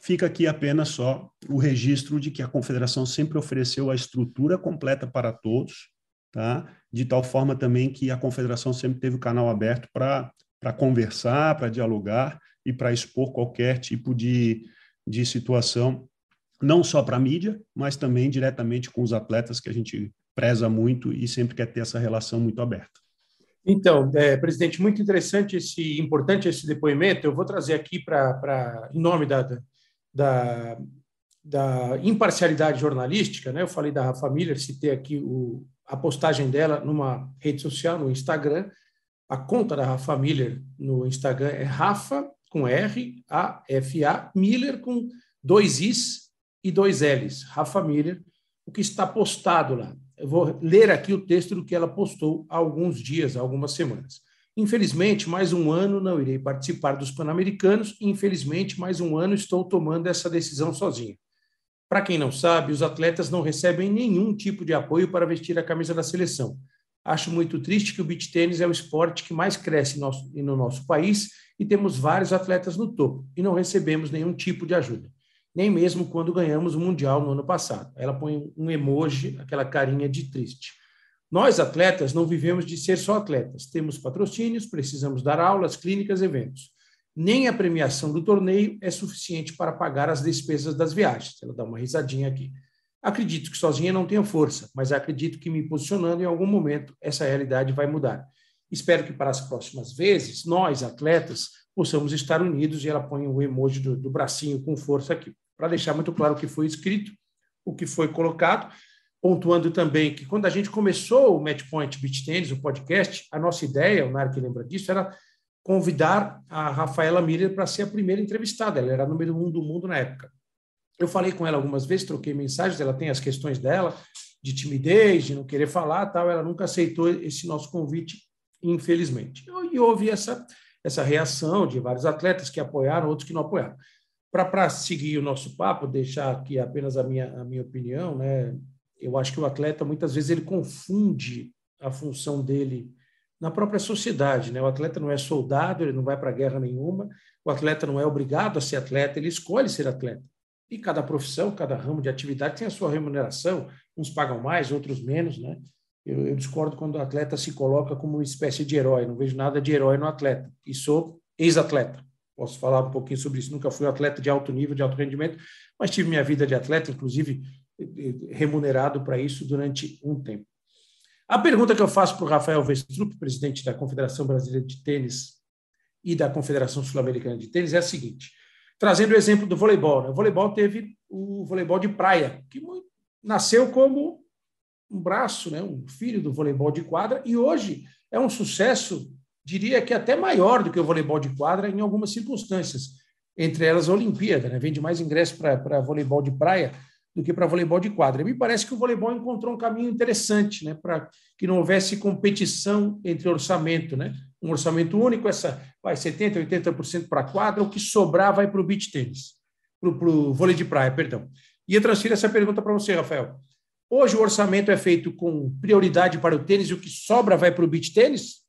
Fica aqui apenas só o registro de que a confederação sempre ofereceu a estrutura completa para todos, tá? de tal forma também que a confederação sempre teve o canal aberto para conversar, para dialogar e para expor qualquer tipo de, de situação, não só para a mídia, mas também diretamente com os atletas, que a gente preza muito e sempre quer ter essa relação muito aberta. Então, é, presidente, muito interessante esse, importante esse depoimento. Eu vou trazer aqui para, em nome da, da, da imparcialidade jornalística, né? Eu falei da Rafa Miller, citei aqui o, a postagem dela numa rede social, no Instagram. A conta da Rafa Miller no Instagram é Rafa com R, A, F, A, Miller com dois Is e dois Ls. Rafa Miller, o que está postado lá. Eu vou ler aqui o texto do que ela postou há alguns dias, há algumas semanas. Infelizmente, mais um ano não irei participar dos Pan-Americanos infelizmente, mais um ano estou tomando essa decisão sozinha. Para quem não sabe, os atletas não recebem nenhum tipo de apoio para vestir a camisa da seleção. Acho muito triste que o beach tênis é o esporte que mais cresce no nosso, no nosso país e temos vários atletas no topo e não recebemos nenhum tipo de ajuda nem mesmo quando ganhamos o Mundial no ano passado. Ela põe um emoji, aquela carinha de triste. Nós, atletas, não vivemos de ser só atletas. Temos patrocínios, precisamos dar aulas, clínicas, eventos. Nem a premiação do torneio é suficiente para pagar as despesas das viagens. Ela dá uma risadinha aqui. Acredito que sozinha não tenho força, mas acredito que me posicionando em algum momento essa realidade vai mudar. Espero que para as próximas vezes, nós, atletas, possamos estar unidos e ela põe o emoji do, do bracinho com força aqui para deixar muito claro o que foi escrito, o que foi colocado, pontuando também que quando a gente começou o Matchpoint Beach Tennis, o podcast, a nossa ideia, o Narc lembra disso, era convidar a Rafaela Miller para ser a primeira entrevistada. Ela era número um do mundo na época. Eu falei com ela algumas vezes, troquei mensagens, ela tem as questões dela, de timidez, de não querer falar, tal. Ela nunca aceitou esse nosso convite, infelizmente. E houve essa, essa reação de vários atletas que apoiaram, outros que não apoiaram. Para seguir o nosso papo, deixar aqui apenas a minha, a minha opinião, né? eu acho que o atleta, muitas vezes, ele confunde a função dele na própria sociedade. Né? O atleta não é soldado, ele não vai para guerra nenhuma, o atleta não é obrigado a ser atleta, ele escolhe ser atleta. E cada profissão, cada ramo de atividade tem a sua remuneração, uns pagam mais, outros menos. Né? Eu, eu discordo quando o atleta se coloca como uma espécie de herói, não vejo nada de herói no atleta, e sou ex-atleta posso falar um pouquinho sobre isso. Nunca fui atleta de alto nível, de alto rendimento, mas tive minha vida de atleta, inclusive remunerado para isso durante um tempo. A pergunta que eu faço para o Rafael Vestrup, presidente da Confederação Brasileira de Tênis e da Confederação Sul-Americana de Tênis, é a seguinte: trazendo o exemplo do voleibol. Né? O voleibol teve o voleibol de praia, que nasceu como um braço, né? um filho do voleibol de quadra, e hoje é um sucesso diria que até maior do que o voleibol de quadra em algumas circunstâncias, entre elas a Olimpíada, né? vende mais ingressos para voleibol de praia do que para voleibol de quadra. E me parece que o voleibol encontrou um caminho interessante, né, para que não houvesse competição entre orçamento, né? Um orçamento único, essa vai 70, 80% para a quadra, o que sobrar vai para o beach tênis, para o vôlei de praia, perdão. E eu transfiro essa pergunta para você, Rafael. Hoje o orçamento é feito com prioridade para o tênis e o que sobra vai para o beach tênis?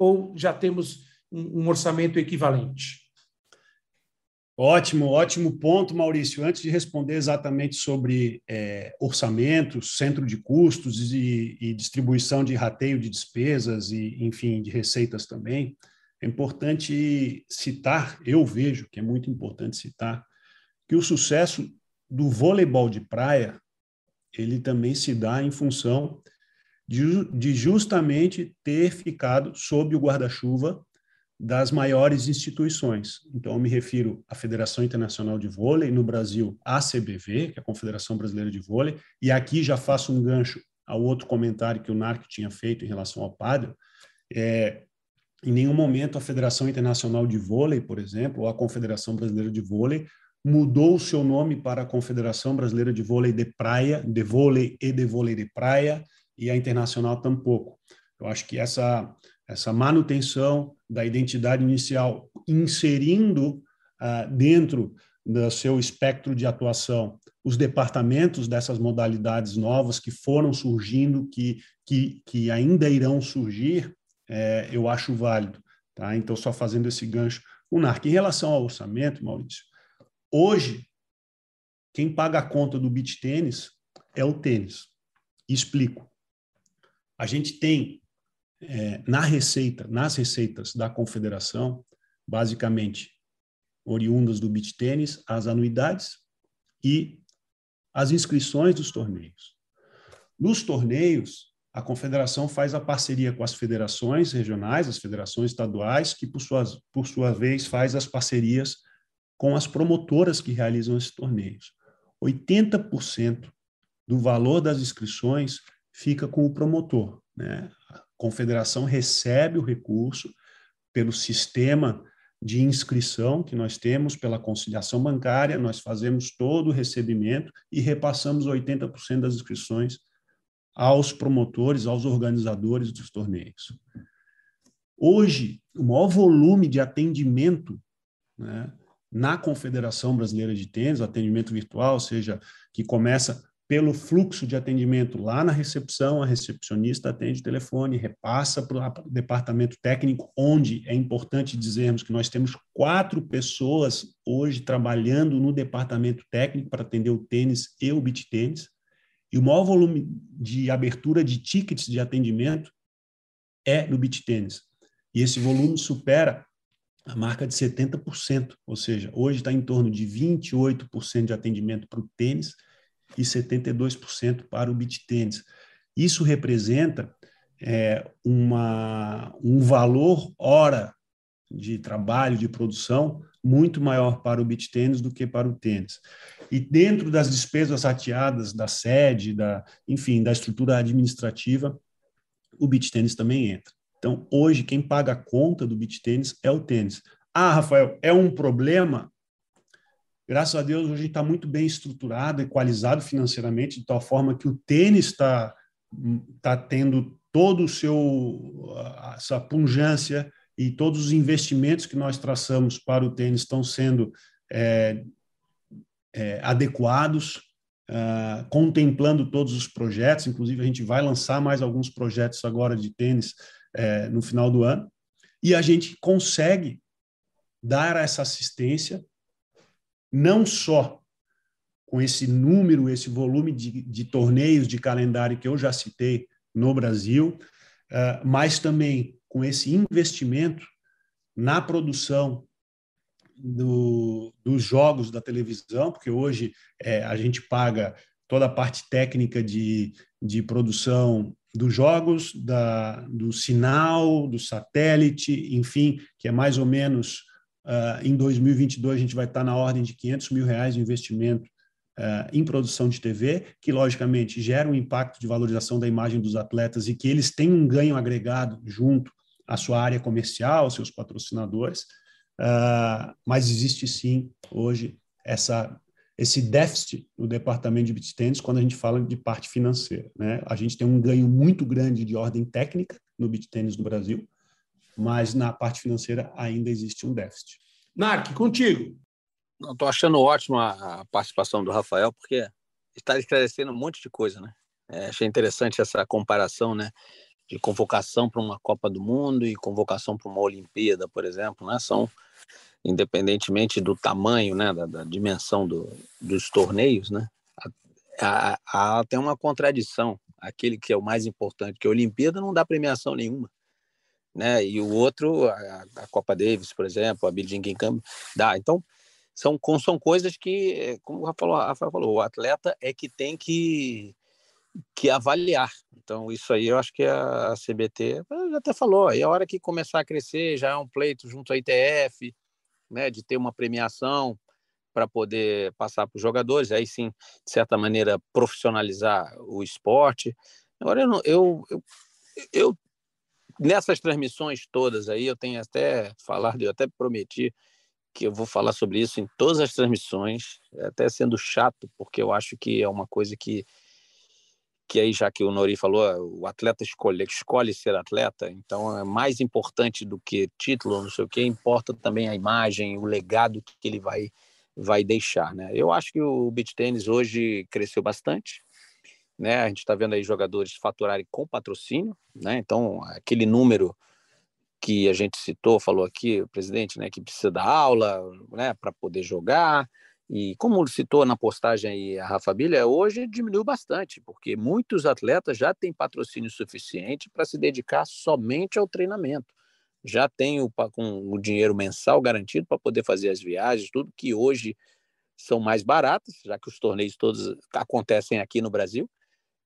ou já temos um, um orçamento equivalente? Ótimo, ótimo ponto, Maurício. Antes de responder exatamente sobre é, orçamento, centro de custos e, e, distribuição de rateio de despesas e, enfim, de receitas também, é importante citar, eu vejo que é muito importante citar, que o sucesso do voleibol de praia ele também se dá em função de, de justamente ter ficado sob o guarda-chuva das maiores instituições. Então, eu me refiro à Federação Internacional de Vôlei, no Brasil, a CBV, que é a Confederação Brasileira de Vôlei, e aqui já faço um gancho ao outro comentário que o Narco tinha feito em relação ao pádel, é, em nenhum momento a Federação Internacional de Vôlei, por exemplo, ou a Confederação Brasileira de Vôlei, mudou o seu nome para a Confederação Brasileira de Vôlei de Praia, de Vôlei e de Vôlei de Praia, e a internacional tampouco. Eu acho que essa, essa manutenção da identidade inicial, inserindo uh, dentro do seu espectro de atuação, os departamentos dessas modalidades novas que foram surgindo, que, que, que ainda irão surgir, é, eu acho válido. Tá? Então, só fazendo esse gancho. O NARC, em relação ao orçamento, Maurício, hoje, quem paga a conta do beach tênis é o tênis. Explico. A gente tem é, na receita, nas receitas da confederação, basicamente oriundas do beach tênis, as anuidades e as inscrições dos torneios. Nos torneios, a confederação faz a parceria com as federações regionais, as federações estaduais, que por, suas, por sua vez faz as parcerias com as promotoras que realizam esses torneios. 80% do valor das inscrições fica com o promotor. Né? Confederação recebe o recurso pelo sistema de inscrição que nós temos pela conciliação bancária, nós fazemos todo o recebimento e repassamos 80% das inscrições aos promotores, aos organizadores dos torneios. Hoje, o maior volume de atendimento né, na Confederação Brasileira de Tênis, atendimento virtual, ou seja, que começa pelo fluxo de atendimento lá na recepção, a recepcionista atende o telefone, repassa para o departamento técnico, onde é importante dizermos que nós temos quatro pessoas hoje trabalhando no departamento técnico para atender o tênis e o beach tênis, e o maior volume de abertura de tickets de atendimento é no beach tênis. E esse volume supera a marca de 70%, ou seja, hoje está em torno de 28% de atendimento para o tênis, e 72% para o beach tênis. Isso representa é, uma, um valor hora de trabalho, de produção, muito maior para o beach tênis do que para o tênis. E dentro das despesas rateadas da sede, da, enfim, da estrutura administrativa, o beach tênis também entra. Então, hoje, quem paga a conta do beach tênis é o tênis. Ah, Rafael, é um problema? Graças a Deus, hoje a gente está muito bem estruturado, equalizado financeiramente, de tal forma que o tênis está tá tendo todo o seu essa pungência e todos os investimentos que nós traçamos para o tênis estão sendo é, é, adequados, uh, contemplando todos os projetos. Inclusive, a gente vai lançar mais alguns projetos agora de tênis é, no final do ano. E a gente consegue dar essa assistência não só com esse número, esse volume de, de torneios de calendário que eu já citei no Brasil, uh, mas também com esse investimento na produção do, dos jogos da televisão, porque hoje é, a gente paga toda a parte técnica de, de produção dos jogos, da, do sinal, do satélite, enfim, que é mais ou menos Uh, em 2022, a gente vai estar na ordem de 500 mil reais de investimento uh, em produção de TV, que, logicamente, gera um impacto de valorização da imagem dos atletas e que eles têm um ganho agregado junto à sua área comercial, seus patrocinadores. Uh, mas existe, sim, hoje, essa, esse déficit no departamento de beat quando a gente fala de parte financeira. Né? A gente tem um ganho muito grande de ordem técnica no beat no Brasil, mas na parte financeira ainda existe um déficit. Narc, contigo. Estou achando ótima a participação do Rafael, porque está esclarecendo um monte de coisa, né? É, achei interessante essa comparação, né? De convocação para uma Copa do Mundo e convocação para uma Olimpíada, por exemplo, né? São, independentemente do tamanho, né? Da, da dimensão do, dos torneios, né? Há, há, tem uma contradição. Aquele que é o mais importante, que a Olimpíada não dá premiação nenhuma né? E o outro, a, a Copa Davis, por exemplo, a Billie Jean Cup, dá. Então, são, são coisas que, como o Rafael, falou, o atleta é que tem que, que avaliar. Então, isso aí eu acho que a, a CBT já até falou, aí a hora que começar a crescer, já é um pleito junto à ITF, né, de ter uma premiação para poder passar para os jogadores, aí sim, de certa maneira, profissionalizar o esporte. Agora, eu, eu, eu, eu nessas transmissões todas aí, eu tenho até falado, eu até prometi que eu vou falar sobre isso em todas as transmissões, até sendo chato, porque eu acho que é uma coisa que que aí já que o Nori falou, o atleta escolhe, escolhe ser atleta, então é mais importante do que título, não sei o que, importa também a imagem, o legado que ele vai vai deixar, né? Eu acho que o beach tênis hoje cresceu bastante, né? A gente está vendo aí jogadores faturarem com patrocínio, né? Então aquele número que a gente citou, falou aqui o presidente, né, que precisa dar aula, né, para poder jogar. E como citou na postagem aí a Rafa Bilha, hoje diminuiu bastante, porque muitos atletas já têm patrocínio suficiente para se dedicar somente ao treinamento. Já tem o, com o dinheiro mensal garantido para poder fazer as viagens, tudo que hoje são mais baratas, já que os torneios todos acontecem aqui no Brasil,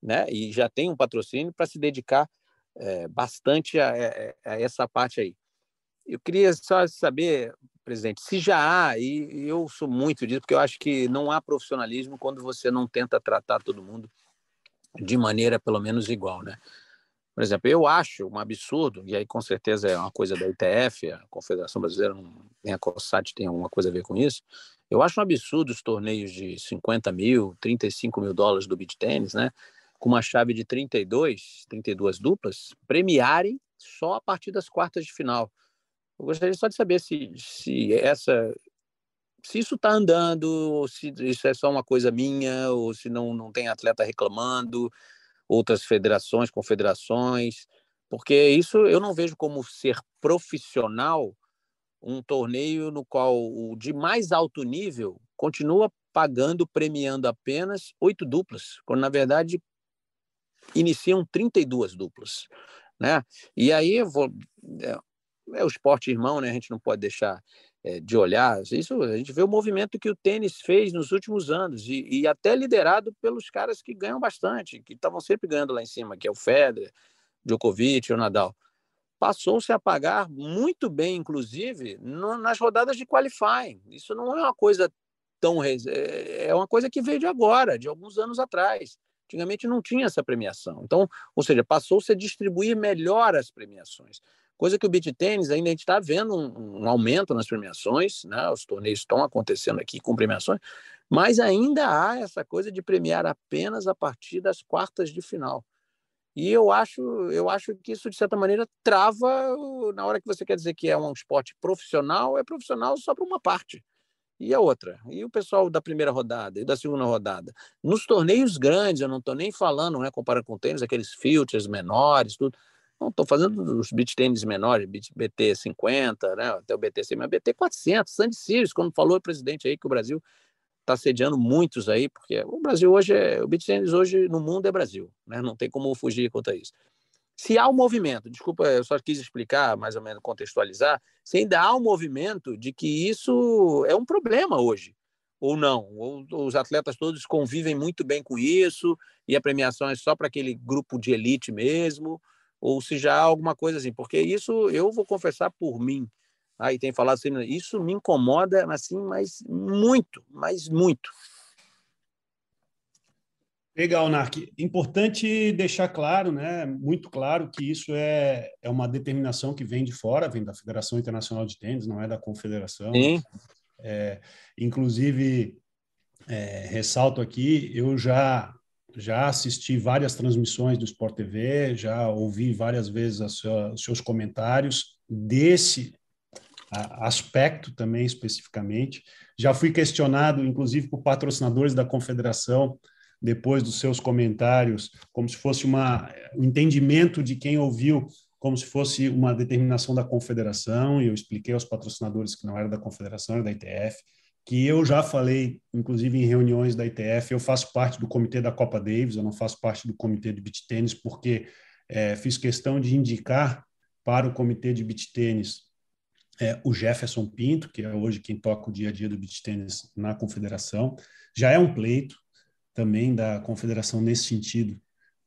né? E já tem um patrocínio para se dedicar é, bastante a, a, a, essa parte aí. Eu queria só saber, presidente, se já há, e eu sou muito disso, porque eu acho que não há profissionalismo quando você não tenta tratar todo mundo de maneira pelo menos igual, né? Por exemplo, eu acho um absurdo, e aí com certeza é uma coisa da ITF, a Confederação Brasileira, nem a COSAT tem alguma coisa a ver com isso, eu acho um absurdo os torneios de 50 mil, 35 mil dólares do beach tênis, né? Com uma chave de 32, 32 duplas, premiarem só a partir das quartas de final. Eu gostaria só de saber se, se essa se isso está andando, se isso é só uma coisa minha, ou se não, não tem atleta reclamando, outras federações, confederações, porque isso eu não vejo como ser profissional um torneio no qual o de mais alto nível continua pagando, premiando apenas oito duplas, quando na verdade iniciam 32 duplas, né? E aí vou, é, é, o esporte irmão, né? A gente não pode deixar é, de olhar. Isso a gente vê o movimento que o tênis fez nos últimos anos e, e até liderado pelos caras que ganham bastante, que estavam sempre ganhando lá em cima, que é o Federer, Djokovic, o Nadal. Passou-se a pagar muito bem, inclusive, no, nas rodadas de qualifying. Isso não é uma coisa tão é, é uma coisa que veio de agora, de alguns anos atrás. Antigamente não tinha essa premiação. Então, ou seja, passou-se a distribuir melhor as premiações. Coisa que o beat tênis ainda a gente está vendo um, um, aumento nas premiações, né? os torneios estão acontecendo aqui com premiações, mas ainda há essa coisa de premiar apenas a partir das quartas de final. E eu acho, eu acho que isso, de certa maneira, trava na hora que você quer dizer que é um esporte profissional, é profissional só para uma parte. E a outra? E o pessoal da primeira rodada e da segunda rodada? Nos torneios grandes, eu não estou nem falando, né, comparando com tênis, aqueles filters menores, tudo. Não estou fazendo os beat tênis menores, BT 50, né, até o BT 100, mas BT 400. Sandy Sirius, quando falou o presidente aí que o Brasil está sediando muitos aí, porque o Brasil hoje é, o beat tênis hoje no mundo é Brasil, né? Não tem como fugir contra isso. Se há um movimento, desculpa, eu só quis explicar, mais ou menos contextualizar, se ainda há um movimento de que isso é um problema hoje, ou não, ou os atletas todos convivem muito bem com isso, e a premiação é só para aquele grupo de elite mesmo, ou se já há alguma coisa assim, porque isso eu vou confessar por mim, aí tem falado assim, isso me incomoda assim, mas muito, mas muito. Legal, Nark. Importante deixar claro, né, muito claro, que isso é, é uma determinação que vem de fora, vem da Federação Internacional de Tênis, não é da Confederação. Sim. É, inclusive, é, ressalto aqui, eu já já assisti várias transmissões do Sport TV, já ouvi várias vezes sua, os seus comentários desse aspecto também especificamente. Já fui questionado, inclusive, por patrocinadores da Confederação depois dos seus comentários, como se fosse uma, um entendimento de quem ouviu, como se fosse uma determinação da confederação, e eu expliquei aos patrocinadores que não era da confederação, era da ITF, que eu já falei, inclusive em reuniões da ITF, eu faço parte do comitê da Copa Davis, eu não faço parte do comitê de beach tênis, porque é, fiz questão de indicar para o comitê de beach tênis é, o Jefferson Pinto, que é hoje quem toca o dia a dia do beach tênis na confederação. Já é um pleito, também da confederação nesse sentido,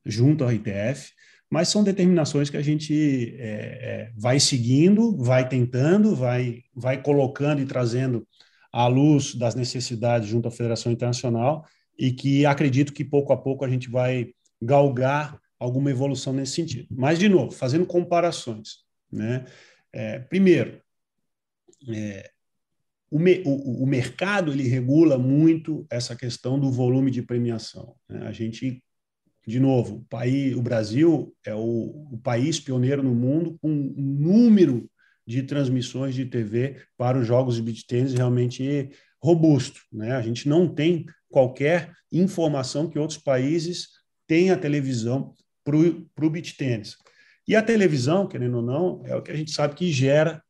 junto ao ITF, mas são determinações que a gente é, é, vai seguindo, vai tentando, vai, vai colocando e trazendo à luz das necessidades junto à Federação Internacional e que acredito que pouco a pouco a gente vai galgar alguma evolução nesse sentido. Mas, de novo, fazendo comparações. Né? É, primeiro, é, o, o, mercado ele regula muito essa questão do volume de premiação. Né? A gente, de novo, o, país, o Brasil é o, o país pioneiro no mundo com um número de transmissões de TV para os jogos de beach tênis realmente robusto. Né? A gente não tem qualquer informação que outros países tenham a televisão para o beach tênis. E a televisão, querendo ou não, é o que a gente sabe que gera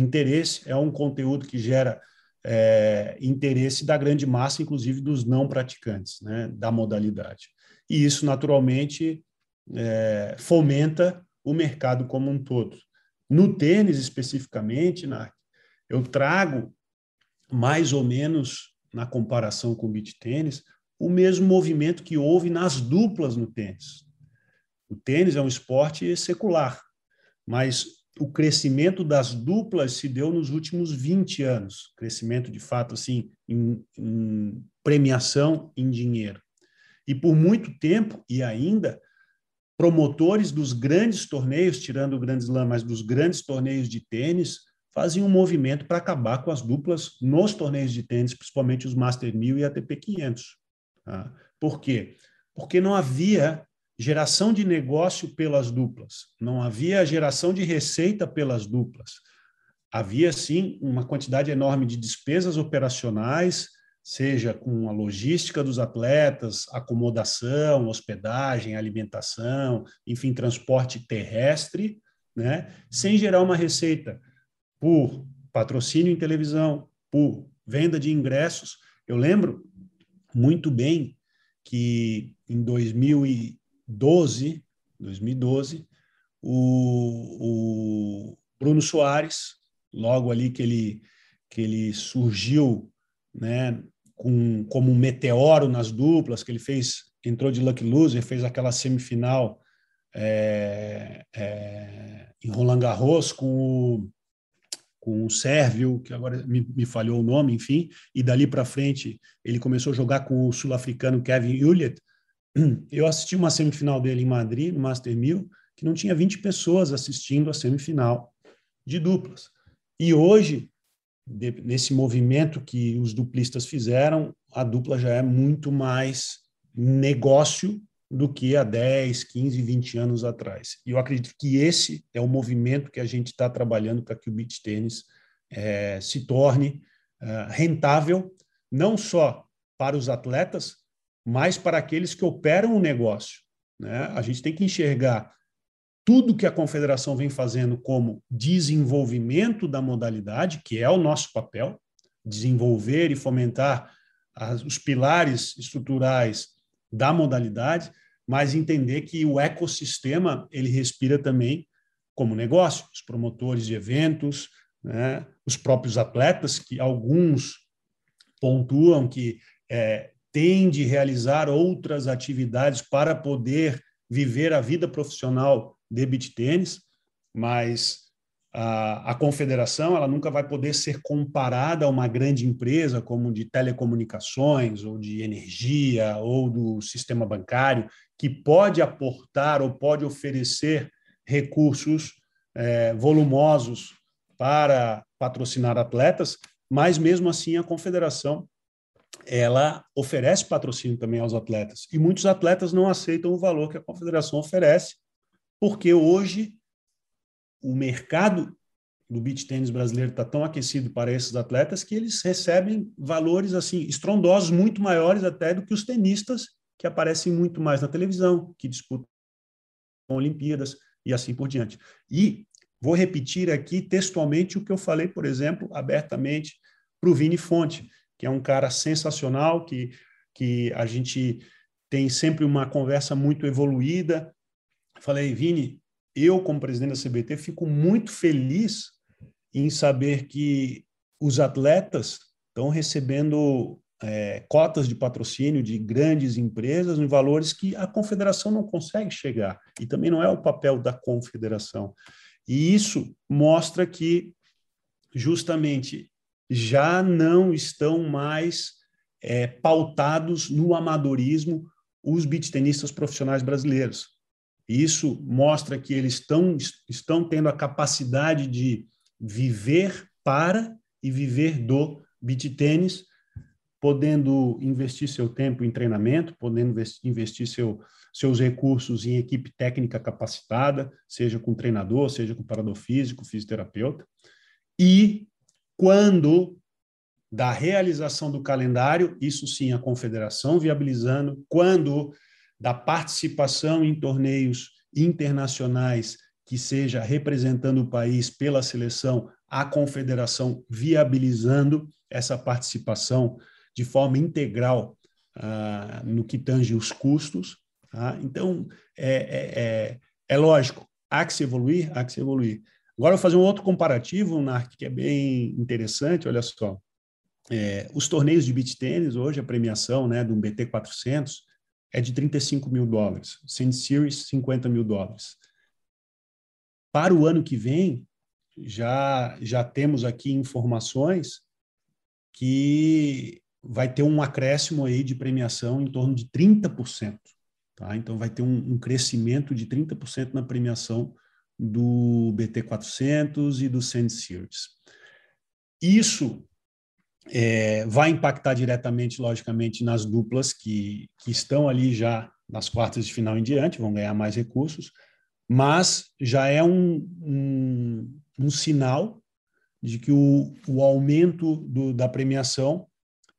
interesse, é um conteúdo que gera é, interesse da grande massa, inclusive dos não praticantes né, da modalidade. E isso, naturalmente, é, fomenta o mercado como um todo. No tênis, especificamente, Narc, eu trago mais ou menos, na comparação com o beach tênis, o mesmo movimento que houve nas duplas no tênis. O tênis é um esporte secular, mas o crescimento das duplas se deu nos últimos 20 anos, crescimento de fato assim em, em premiação em dinheiro. E por muito tempo e ainda promotores dos grandes torneios, tirando o Grand Slam, mas dos grandes torneios de tênis, faziam um movimento para acabar com as duplas nos torneios de tênis, principalmente os Master 1000 e ATP 500. Tá? Por quê? Porque não havia geração de negócio pelas duplas, não havia geração de receita pelas duplas. Havia, sim, uma quantidade enorme de despesas operacionais, seja com a logística dos atletas, acomodação, hospedagem, alimentação, enfim, transporte terrestre, né, sem gerar uma receita por patrocínio em televisão, por venda de ingressos. Eu lembro muito bem que em 2000 e 2012, 2012, o, o Bruno Soares, logo ali que ele, que ele surgiu né, com, como um meteoro nas duplas, que ele fez, entrou de Lucky Loser, fez aquela semifinal é, é, em Roland Garros com o, com o Sérvio, que agora me, me falhou o nome, enfim, e dali para frente ele começou a jogar com o sul-africano Kevin Hewlett, eu assisti uma semifinal dele em Madrid, no Master 1000, que não tinha 20 pessoas assistindo a semifinal de duplas. E hoje, de, nesse movimento que os duplistas fizeram, a dupla já é muito mais negócio do que há 10, 15, 20 anos atrás. E eu acredito que esse é o movimento que a gente está trabalhando para que o beach tênis é, se torne é, rentável, não só para os atletas, mas para aqueles que operam o negócio. Né? A gente tem que enxergar tudo que a confederação vem fazendo como desenvolvimento da modalidade, que é o nosso papel, desenvolver e fomentar as, os pilares estruturais da modalidade, mas entender que o ecossistema ele respira também como negócio, os promotores de eventos, né, os próprios atletas, que alguns pontuam que é, tem de realizar outras atividades para poder viver a vida profissional de beach tênis, mas a, a, confederação ela nunca vai poder ser comparada a uma grande empresa como de telecomunicações ou de energia ou do sistema bancário que pode aportar ou pode oferecer recursos é, volumosos para patrocinar atletas, mas mesmo assim a confederação ela oferece patrocínio também aos atletas. E muitos atletas não aceitam o valor que a confederação oferece, porque hoje o mercado do beach tênis brasileiro está tão aquecido para esses atletas que eles recebem valores assim estrondosos, muito maiores até do que os tenistas que aparecem muito mais na televisão, que disputam Olimpíadas e assim por diante. E vou repetir aqui textualmente o que eu falei, por exemplo, abertamente para o Vini Fonte que é um cara sensacional, que, que a gente tem sempre uma conversa muito evoluída. Falei, Vini, eu, como presidente da CBT, fico muito feliz em saber que os atletas estão recebendo é, cotas de patrocínio de grandes empresas em valores que a confederação não consegue chegar. E também não é o papel da confederação. E isso mostra que, justamente, já não estão mais é, pautados no amadorismo os beat tenistas profissionais brasileiros. Isso mostra que eles estão, estão tendo a capacidade de viver para e viver do beat tênis, podendo investir seu tempo em treinamento, podendo investir seu, seus recursos em equipe técnica capacitada, seja com treinador, seja com parador físico, fisioterapeuta, e quando da realização do calendário, isso sim, a confederação viabilizando, quando da participação em torneios internacionais que seja representando o país pela seleção, a confederação viabilizando essa participação de forma integral ah, no que tange os custos. Tá? Então, é, é, é, é, lógico, há que se evoluir, há que se evoluir. Agora, eu vou fazer um outro comparativo, Narc, que é bem interessante, olha só. É, os torneios de beach tênis, hoje, a premiação né, do BT 400 é de 35 mil dólares, Sand Series, 50 mil dólares. Para o ano que vem, já, já temos aqui informações que vai ter um acréscimo aí de premiação em torno de 30%. Tá? Então, vai ter um, um crescimento de 30% na premiação do BT400 e do Sand Series. Isso é, vai impactar diretamente, logicamente, nas duplas que, que estão ali já nas quartas de final em diante, vão ganhar mais recursos, mas já é um, um, um sinal de que o, o aumento do, da premiação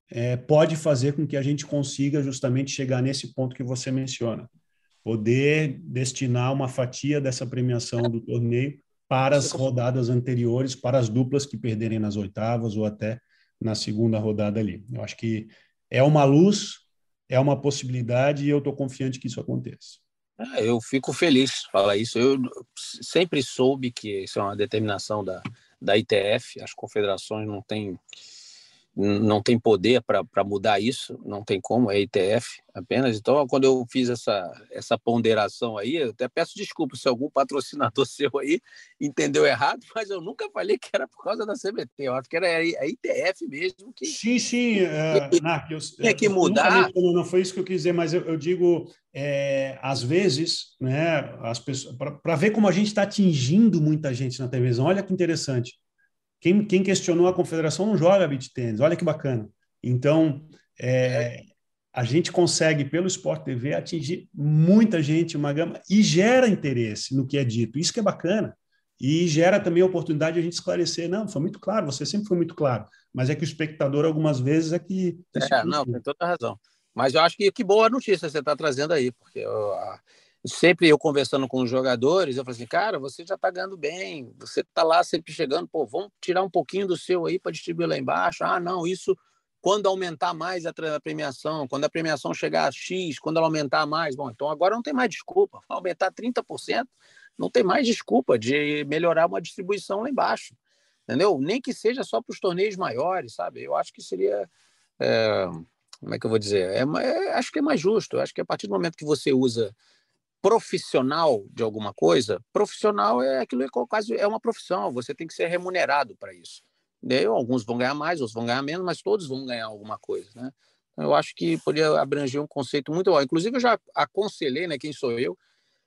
é, pode fazer com que a gente consiga justamente chegar nesse ponto que você menciona, poder destinar uma fatia dessa premiação do torneio para as rodadas anteriores, para as duplas que perderem nas oitavas ou até na segunda rodada ali. Eu acho que é uma luz, é uma possibilidade e eu estou confiante que isso aconteça. Ah, eu fico feliz falar isso. Eu sempre soube que isso é uma determinação da, da ITF, as confederações não têm não tem poder para mudar isso, não tem como, é ITF apenas. Então, quando eu fiz essa, essa ponderação aí, eu até peço desculpa se algum patrocinador seu aí entendeu errado, mas eu nunca falei que era por causa da CBT, eu acho que era a ITF mesmo que. Sim, sim, uh, que, eu, tinha que mudar. Não, não foi isso que eu quis dizer, mas eu, eu digo, é, às vezes, né, as pessoas, para ver como a gente está atingindo muita gente na televisão, olha que interessante quem, quem questionou a confederação não joga beat tênis, olha que bacana. Então, é, a gente consegue, pelo Sport TV, atingir muita gente, uma gama, e gera interesse no que é dito. Isso que é bacana. E gera também a oportunidade de a gente esclarecer. Não, foi muito claro, você sempre foi muito claro. Mas é que o espectador, algumas vezes, é que. É, não, tem toda a razão. Mas eu acho que que boa notícia você está trazendo aí, porque a, sempre eu conversando com os jogadores, eu falei assim, cara, você já está ganhando bem, você está lá sempre chegando, pô, vamos tirar um pouquinho do seu aí para distribuir lá embaixo. Ah, não, isso quando aumentar mais a premiação, quando a premiação chegar a X, quando ela aumentar mais, bom, então agora não tem mais desculpa, aumentar 30%, não tem mais desculpa de melhorar uma distribuição lá embaixo, entendeu? Nem que seja só para os torneios maiores, sabe? Eu acho que seria, é, como é que eu vou dizer? É, é, acho que é mais justo, acho que a partir do momento que você usa profissional de alguma coisa, profissional é aquilo que é quase é uma profissão, você tem que ser remunerado para isso. Daí, alguns vão ganhar mais, outros vão ganhar menos, mas todos vão ganhar alguma coisa, né? Então, eu acho que poderia abranger um conceito muito bom. Inclusive, eu já aconselhei, né, quem sou eu,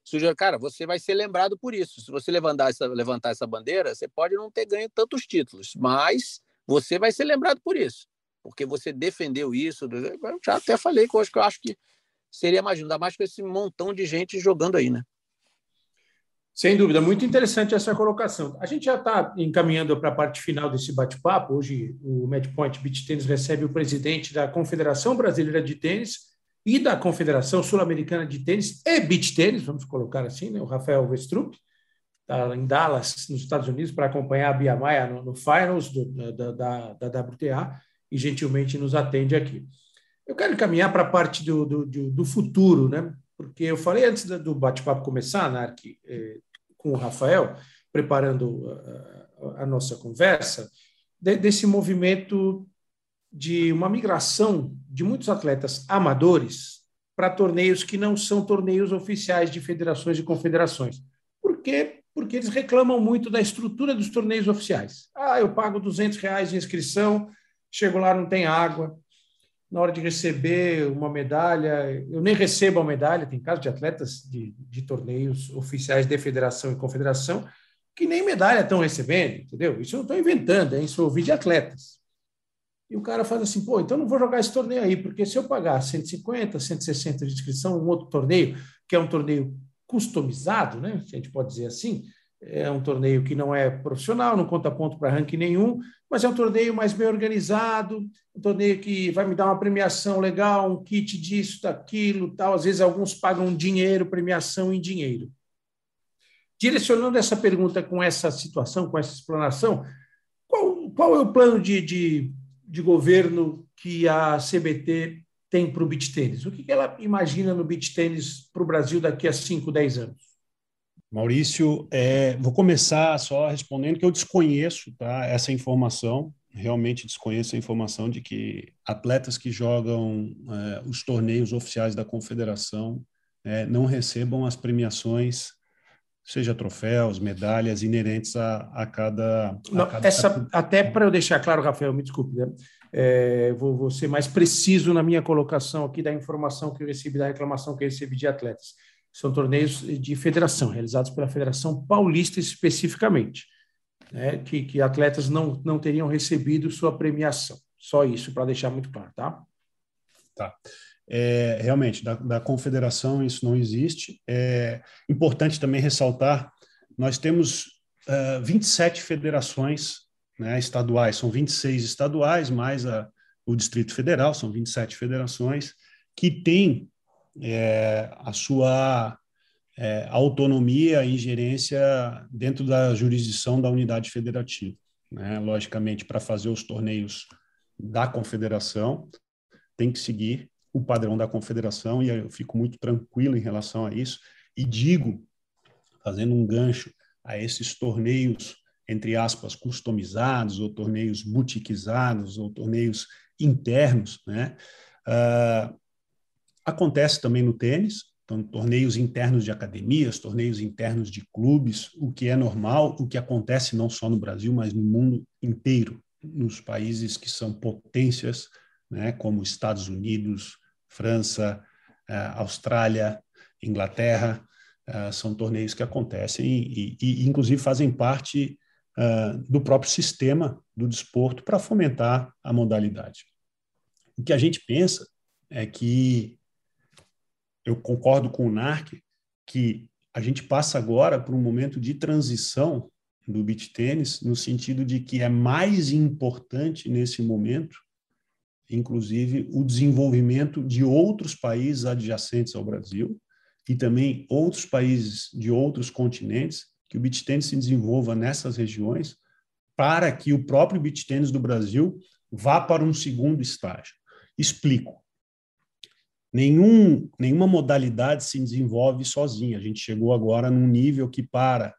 sugiro, cara, você vai ser lembrado por isso. Se você levantar essa, levantar essa bandeira, você pode não ter ganho tantos títulos, mas você vai ser lembrado por isso, porque você defendeu isso. Eu já até falei que hoje que eu acho que seria mais, ainda mais com esse montão de gente jogando aí, né? Sem dúvida, muito interessante essa colocação. A gente já está encaminhando para a parte final desse bate-papo. Hoje, o Matchpoint Beach Tennis recebe o presidente da Confederação Brasileira de Tênis e da Confederação Sul-Americana de Tênis e Beach Tênis, vamos colocar assim, né? o Rafael Westrup, está em Dallas, nos Estados Unidos, para acompanhar a Bia Maia no, no Finals do, da, da, da WTA e gentilmente nos atende aqui. Eu quero caminhar para a parte do, do, do, futuro, né? porque eu falei antes do bate-papo começar, Narc, eh, com o Rafael, preparando a, a nossa conversa, de, desse movimento de uma migração de muitos atletas amadores para torneios que não são torneios oficiais de federações e confederações. Por quê? Porque eles reclamam muito da estrutura dos torneios oficiais. Ah, eu pago 200 reais de inscrição, chego lá, não tem água, na hora de receber uma medalha, eu nem recebo a medalha, tem casos de atletas de, de torneios oficiais de federação e confederação que nem medalha estão recebendo, entendeu? Isso eu não estou inventando, é isso eu ouvi de atletas. E o cara faz assim, pô, então não vou jogar esse torneio aí, porque se eu pagar 150, 160 de inscrição, um outro torneio, que é um torneio customizado, né? A gente pode dizer assim, é um torneio que não é profissional, não conta ponto para ranking nenhum, mas é um torneio mais bem organizado, um torneio que vai me dar uma premiação legal, um kit disso, daquilo, tal. Às vezes alguns pagam dinheiro, premiação em dinheiro. Direcionando essa pergunta com essa situação, com essa explanação, qual, qual é o plano de, de, de governo que a CBT tem para o beach tênis? O que ela imagina no beach tênis para o Brasil daqui a 5, 10 anos? Maurício, é, vou começar só respondendo que eu desconheço tá, essa informação, realmente desconheço a informação de que atletas que jogam é, os torneios oficiais da confederação é, não recebam as premiações, seja troféus, medalhas inerentes a, a cada. A não, cada essa, até para eu deixar claro, Rafael, me desculpe, né? É, vou, vou, ser mais preciso na minha colocação aqui da informação que eu recebi, da reclamação que eu recebi de atletas. São torneios de federação, realizados pela Federação Paulista especificamente, né, que, que atletas não, não teriam recebido sua premiação. Só isso, para deixar muito claro, tá? Tá. É, realmente, da, da confederação isso não existe. É importante também ressaltar, nós temos uh, 27 federações né, estaduais, são 26 estaduais, mais a, o Distrito Federal, são 27 federações, que têm é, a sua é, autonomia e ingerência dentro da jurisdição da unidade federativa. Né? Logicamente, para fazer os torneios da confederação, tem que seguir o padrão da confederação, e eu fico muito tranquilo em relação a isso, e digo, fazendo um gancho a esses torneios entre aspas, customizados, ou torneios boutiquizados, ou torneios internos, né? Uh, acontece também no tênis, então, torneios internos de academias, torneios internos de clubes, o que é normal, o que acontece não só no Brasil, mas no mundo inteiro, nos países que são potências, né, como Estados Unidos, França, uh, Austrália, Inglaterra, uh, são torneios que acontecem e, e, e inclusive, fazem parte uh, do próprio sistema do desporto para fomentar a modalidade. O que a gente pensa é que, eu concordo com o NARC, que a gente passa agora por um momento de transição do beach tênis, no sentido de que é mais importante nesse momento, inclusive, o desenvolvimento de outros países adjacentes ao Brasil e também outros países de outros continentes que o beach tennis se desenvolva nessas regiões para que o próprio beach tennis do Brasil vá para um segundo estágio. Explico. Nenhum, nenhuma modalidade se desenvolve sozinha. A gente chegou agora num nível que, para,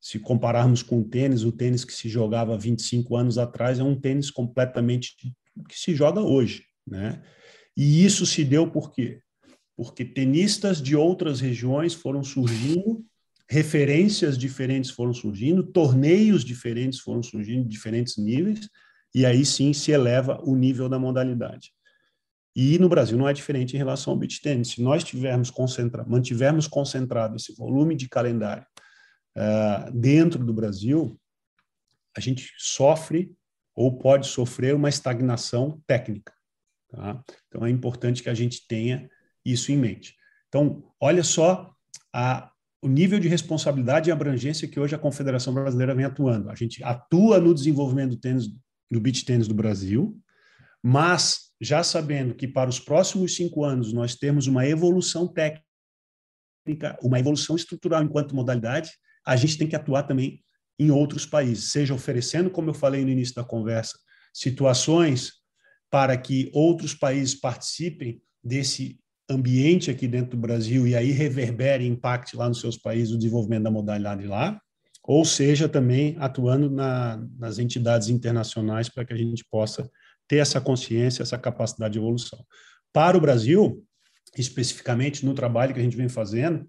se compararmos com o tênis, o tênis que se jogava 25 anos atrás é um tênis completamente que se joga hoje. Né? E isso se deu por quê? Porque tenistas de outras regiões foram surgindo referências diferentes foram surgindo, torneios diferentes foram surgindo, diferentes níveis, e aí sim se eleva o nível da modalidade. E no Brasil não é diferente em relação ao beach tennis. Se nós tivermos concentra mantivermos concentrado esse volume de calendário uh, dentro do Brasil, a gente sofre ou pode sofrer uma estagnação técnica. Tá? Então é importante que a gente tenha isso em mente. Então, olha só a, o nível de responsabilidade e abrangência que hoje a Confederação Brasileira vem atuando. A gente atua no desenvolvimento do tênis, do beach tênis do Brasil, mas já sabendo que para os próximos cinco anos nós temos uma evolução técnica, uma evolução estrutural enquanto modalidade, a gente tem que atuar também em outros países, seja oferecendo, como eu falei no início da conversa, situações para que outros países participem desse ambiente aqui dentro do Brasil e aí reverbere, impacte lá nos seus países o desenvolvimento da modalidade lá, ou seja, também atuando na, nas entidades internacionais para que a gente possa ter essa consciência, essa capacidade de evolução. Para o Brasil, especificamente no trabalho que a gente vem fazendo,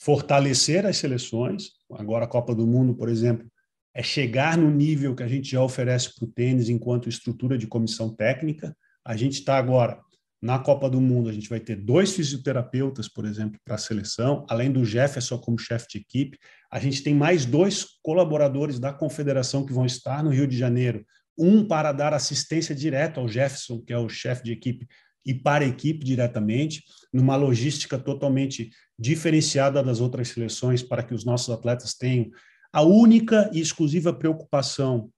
fortalecer as seleções, agora a Copa do Mundo, por exemplo, é chegar no nível que a gente já oferece para o tênis enquanto estrutura de comissão técnica. A gente está agora na Copa do Mundo, a gente vai ter dois fisioterapeutas, por exemplo, para a seleção, além do Jefferson como chefe de equipe. A gente tem mais dois colaboradores da confederação que vão estar no Rio de Janeiro. Um para dar assistência direta ao Jefferson, que é o chefe de equipe, e para a equipe diretamente, numa logística totalmente diferenciada das outras seleções, para que os nossos atletas tenham a única e exclusiva preocupação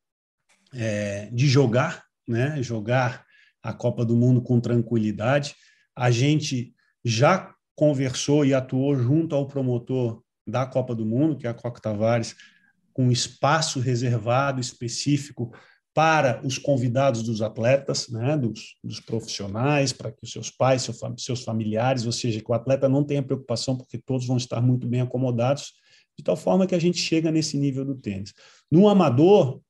é, de jogar, né? Jogar a Copa do Mundo com tranquilidade. A gente já conversou e atuou junto ao promotor da Copa do Mundo, que é a Coca Tavares, com espaço reservado específico para os convidados dos atletas, né, dos, dos profissionais, para que os seus pais, seu, seus familiares, ou seja, que o atleta não tenha preocupação, porque todos vão estar muito bem acomodados, de tal forma que a gente chega nesse nível do tênis. No amador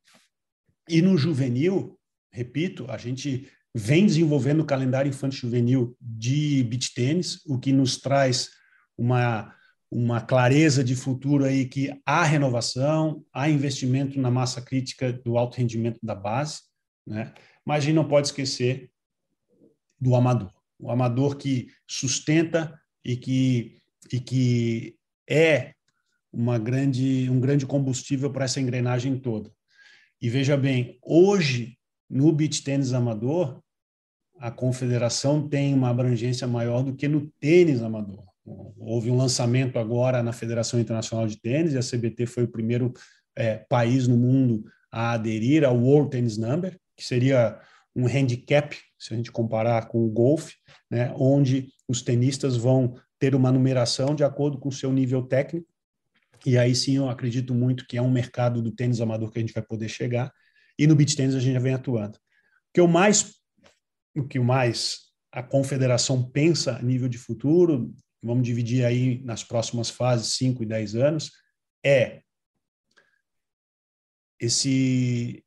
e no juvenil, repito, a gente vem desenvolvendo o calendário infantil juvenil de beach tênis, o que nos traz uma uma clareza de futuro aí que há renovação, há investimento na massa crítica do alto rendimento da base, né? Mas a gente não pode esquecer do amador, o amador que sustenta e que e que é uma grande um grande combustível para essa engrenagem toda. E veja bem, hoje no beach tênis amador, a confederação tem uma abrangência maior do que no tênis amador. Houve um lançamento agora na Federação Internacional de Tênis, e a CBT foi o primeiro é, país no mundo a aderir ao World Tennis Number, que seria um handicap, se a gente comparar com o golfe, né, onde os tenistas vão ter uma numeração de acordo com o seu nível técnico, e aí sim eu acredito muito que é um mercado do tênis amador que a gente vai poder chegar, e no beach tênis a gente já vem atuando. O que o mais, o que mais a confederação pensa a nível de futuro vamos dividir aí nas próximas fases, 5 e 10 anos, é esse,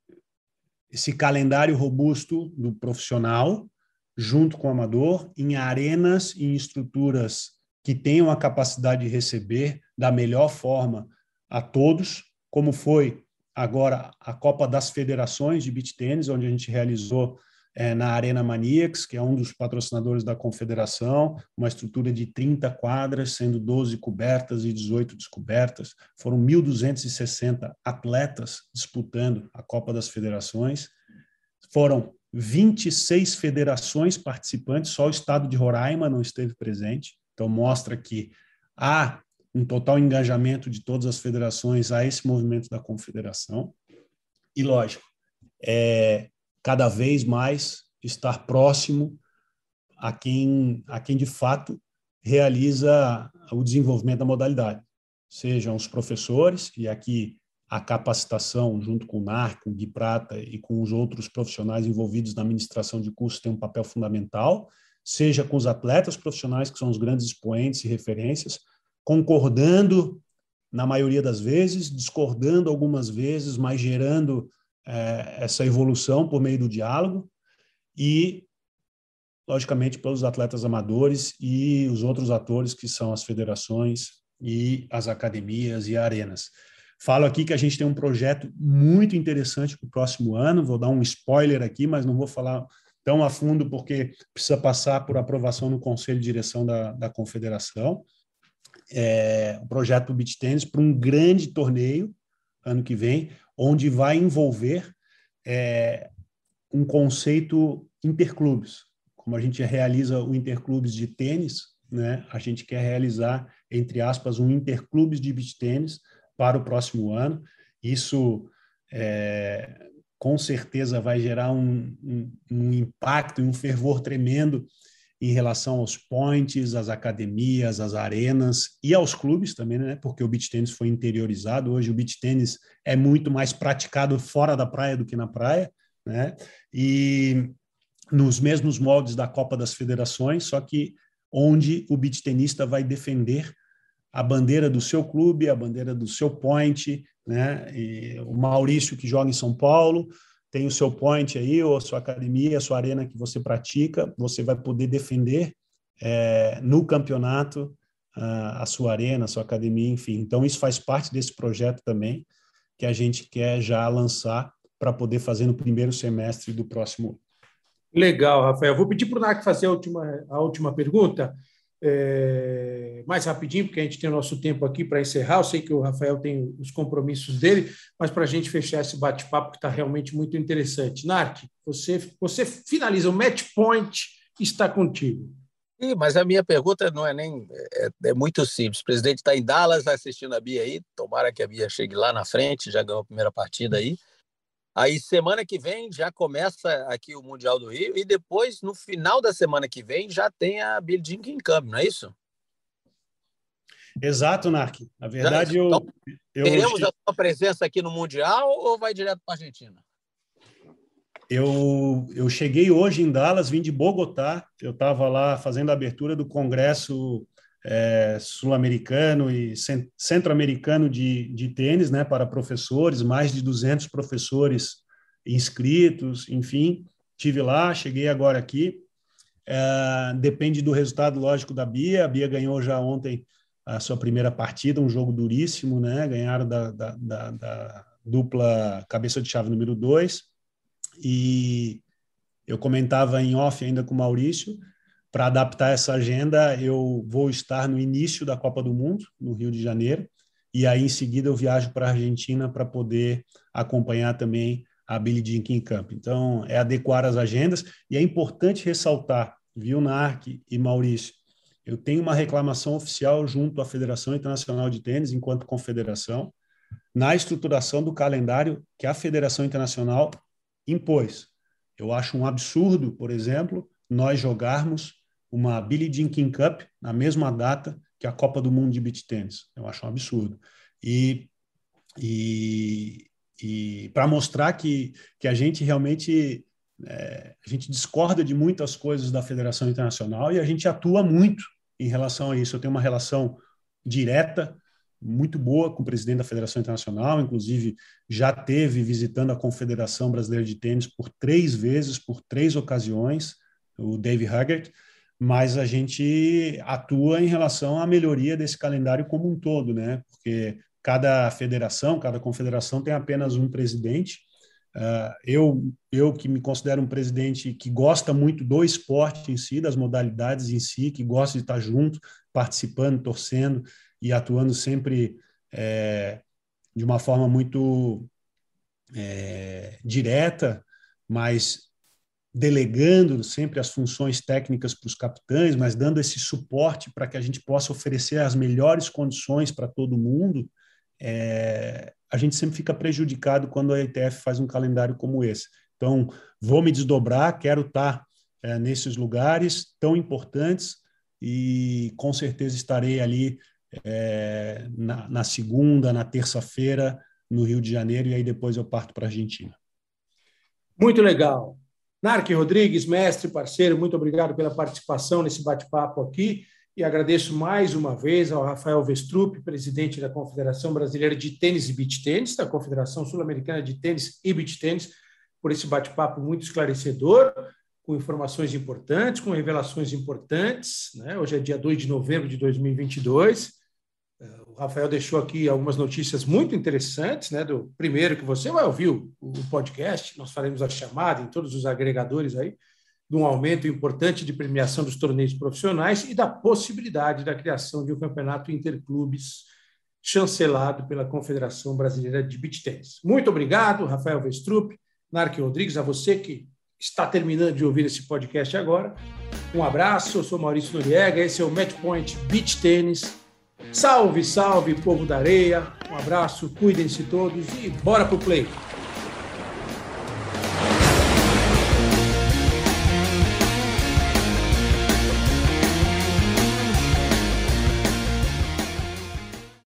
esse calendário robusto do profissional, junto com o amador, em arenas e em estruturas que tenham a capacidade de receber da melhor forma a todos, como foi agora a Copa das Federações de Beach Tênis, onde a gente realizou é, na Arena Maniacs, que é um dos patrocinadores da confederação, uma estrutura de 30 quadras, sendo 12 cobertas e 18 descobertas. Foram 1.260 atletas disputando a Copa das Federações. Foram 26 federações participantes, só o estado de Roraima não esteve presente. Então, mostra que há um total engajamento de todas as federações a esse movimento da confederação. E, lógico, é, cada vez mais estar próximo a quem, a quem de fato realiza o desenvolvimento da modalidade, sejam os professores, e aqui a capacitação, junto com o NAR, com o Gui Prata e com os outros profissionais envolvidos na administração de cursos, tem um papel fundamental, seja com os atletas profissionais, que são os grandes expoentes e referências, concordando na maioria das vezes, discordando algumas vezes, mas gerando é, essa evolução por meio do diálogo e, logicamente, pelos atletas amadores e os outros atores que são as federações e as academias e arenas. Falo aqui que a gente tem um projeto muito interessante para o próximo ano, vou dar um spoiler aqui, mas não vou falar tão a fundo porque precisa passar por aprovação no Conselho de Direção da, da Confederação. É, um projeto Beach Tennis para um grande torneio ano que vem, onde vai envolver é, um conceito interclubes. Como a gente realiza o interclubes de tênis, né, a gente quer realizar, entre aspas, um interclubes de beach tênis para o próximo ano. Isso é, com certeza vai gerar um, um, um impacto e um fervor tremendo em relação aos points, às academias, às arenas e aos clubes também, né? Porque o beach tênis foi interiorizado. Hoje o beach tênis é muito mais praticado fora da praia do que na praia, né? E nos mesmos moldes da Copa das Federações, só que onde o beach tenista vai defender a bandeira do seu clube, a bandeira do seu point, né? E o Maurício que joga em São Paulo, tem o seu point aí, ou a sua academia, a sua arena que você pratica, você vai poder defender é, no campeonato a, sua arena, a sua academia, enfim. Então, isso faz parte desse projeto também, que a gente quer já lançar para poder fazer no primeiro semestre do próximo ano. Legal, Rafael. Vou pedir para o NAC fazer a última, a última pergunta é, mais rapidinho, porque a gente tem o nosso tempo aqui para encerrar. Eu sei que o Rafael tem os compromissos dele, mas para a gente fechar esse bate-papo que está realmente muito interessante. Narc, você, você finaliza o match point está contigo. Sim, mas a minha pergunta não é nem. É, é muito simples. O presidente está em Dallas assistindo a Bia aí. Tomara que a Bia chegue lá na frente, já ganhou a primeira partida aí. Aí, semana que vem, já começa aqui o Mundial do Rio. E depois, no final da semana que vem, já tem a Jean King Cup, não é isso? Exato, Narc. Na verdade, eu, então, eu. Teremos a sua presença aqui no Mundial ou vai direto para a Argentina? Eu, eu cheguei hoje em Dallas, vim de Bogotá. Eu estava lá fazendo a abertura do Congresso é, Sul-Americano e Centro-Americano de, de Tênis, né, para professores, mais de 200 professores inscritos, enfim. Tive lá, cheguei agora aqui. É, depende do resultado, lógico, da Bia. A Bia ganhou já ontem a sua primeira partida, um jogo duríssimo, né? Ganharam da, da, da, da dupla cabeça de chave número 2. E eu comentava em off ainda com o Maurício, para adaptar essa agenda, eu vou estar no início da Copa do Mundo, no Rio de Janeiro, e aí em seguida eu viajo para a Argentina para poder acompanhar também a Billie Jean King Cup. Então, é adequar as agendas, e é importante ressaltar, viu, Narc e Maurício, eu tenho uma reclamação oficial junto à Federação Internacional de Tênis, enquanto confederação, na estruturação do calendário que a Federação Internacional impôs. Eu acho um absurdo, por exemplo, nós jogarmos uma Billie Jean King Cup na mesma data que a Copa do Mundo de Beach Tennis. Eu acho um absurdo. E, e, e para mostrar que, que a gente realmente é, a gente discorda de muitas coisas da Federação Internacional e a gente atua muito em relação a isso. Eu tenho uma relação direta, muito boa com o presidente da Federação Internacional, inclusive já teve visitando a Confederação Brasileira de Tênis por três vezes, por três ocasiões, o Dave Haggard, mas a gente atua em relação à melhoria desse calendário como um todo, né? Porque cada federação, cada confederação tem apenas um presidente, Uh, eu, eu que me considero um presidente que gosta muito do esporte em si, das modalidades em si, que gosta de estar junto, participando, torcendo e atuando sempre é, de uma forma muito é, direta, mas delegando sempre as funções técnicas para os capitães, mas dando esse suporte para que a gente possa oferecer as melhores condições para todo mundo. É, a gente sempre fica prejudicado quando a ETF faz um calendário como esse. Então, vou me desdobrar, quero estar é, nesses lugares tão importantes e com certeza estarei ali é, na, na segunda, na terça-feira, no Rio de Janeiro, e aí depois eu parto para a Argentina. Muito legal. Narc Rodrigues, mestre, parceiro, muito obrigado pela participação nesse bate-papo aqui e agradeço mais uma vez ao Rafael Vestrup, presidente da Confederação Brasileira de Tênis e Beach Tênis, da Confederação Sul-Americana de Tênis e Beach Tênis, por esse bate-papo muito esclarecedor, com informações importantes, com revelações importantes. Né? Hoje é dia 2 de novembro de 2022. O Rafael deixou aqui algumas notícias muito interessantes, né? Do primeiro que você vai ouvir o, o podcast, nós faremos a chamada em todos os agregadores aí de um aumento importante de premiação dos torneios profissionais e da possibilidade da criação de um campeonato interclubes chancelado pela Confederação Brasileira de Beach Tennis. Muito obrigado, Rafael Vestrup, Narque Rodrigues, a você que está terminando de ouvir esse podcast agora. Um abraço, eu sou Maurício Noriega, esse é o Matchpoint Beach Tennis. Salve, salve, povo da areia. Um abraço, cuidem-se todos e bora pro play.